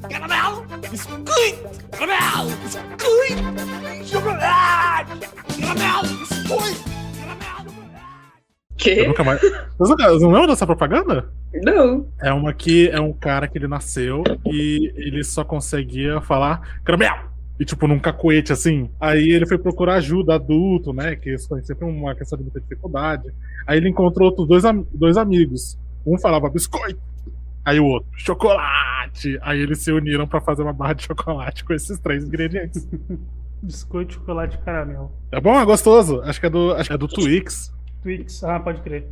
Caramelo! Biscuit! Caramelo! Biscuit! Chocolate! Caramelo! Biscuit! Eu Que? nunca mais. Vocês nunca- vocês não lembram dessa propaganda? Não. É uma que é um cara que ele nasceu e ele só conseguia falar caramelo, E, tipo, num cacoete assim. Aí ele foi procurar ajuda adulto, né? Que isso foi sempre uma questão de muita dificuldade. Aí ele encontrou outros dois, am- dois amigos. Um falava biscoito. Aí o outro, chocolate. Aí eles se uniram pra fazer uma barra de chocolate com esses três ingredientes. Biscoito, chocolate e caramelo. É bom? É gostoso? Acho que é do, acho que é do Twix. Twix, ah, pode crer.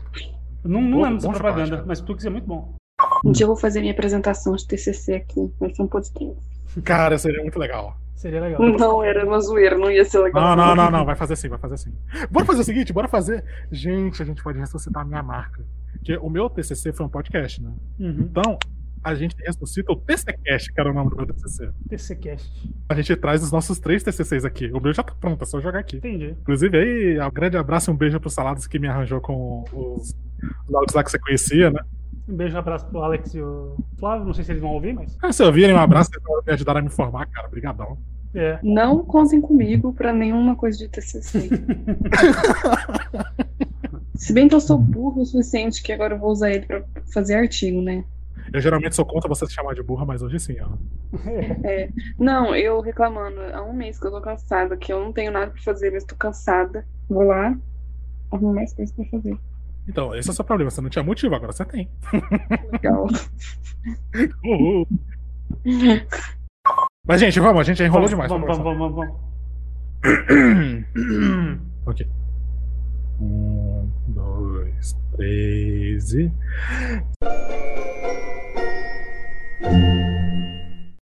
Eu não, não lembro dessa propaganda, mas Twix é muito bom. Um dia eu vou fazer minha apresentação de TCC aqui. Vai ser um podcast. Cara, seria muito legal. Seria legal. Não, era uma zoeira, não ia ser legal. Não, não, não, não. Vai fazer sim, vai fazer sim. Bora fazer o seguinte, bora fazer. Gente, a gente pode ressuscitar a minha marca. Porque o meu TCC foi um podcast, né? Uhum. Então, a gente ressuscita o TCCast, que era o nome do meu TCC. TCCast. A gente traz os nossos três TCCs aqui. O meu já tá pronto, é só jogar aqui. Entendi. Inclusive, aí, um grande abraço e um beijo pro Saladas que me arranjou com os os áudios lá que você conhecia, né? Um beijo, um abraço pro Alex e o Flávio. Não sei se eles vão ouvir, mas. Ah, se ouvirem, um abraço, vocês me ajudaram a me formar, cara. Obrigadão. É. Não contem comigo pra nenhuma coisa de TCC. Se bem que eu sou burro o suficiente que agora eu vou usar ele pra fazer artigo, né? Eu geralmente sou contra você se chamar de burra, mas hoje sim, ó. É. Não, eu reclamando há um mês que eu tô cansada, que eu não tenho nada pra fazer, mas tô cansada. Vou lá, arrumo mais coisas pra fazer. Então, esse é o seu problema. Você não tinha motivo, agora você tem. Legal. Uhul. Mas, gente, vamos, a gente já enrolou demais. Vamos, vamos, vamos, vamos, conversar. ok. Um, dois, três e.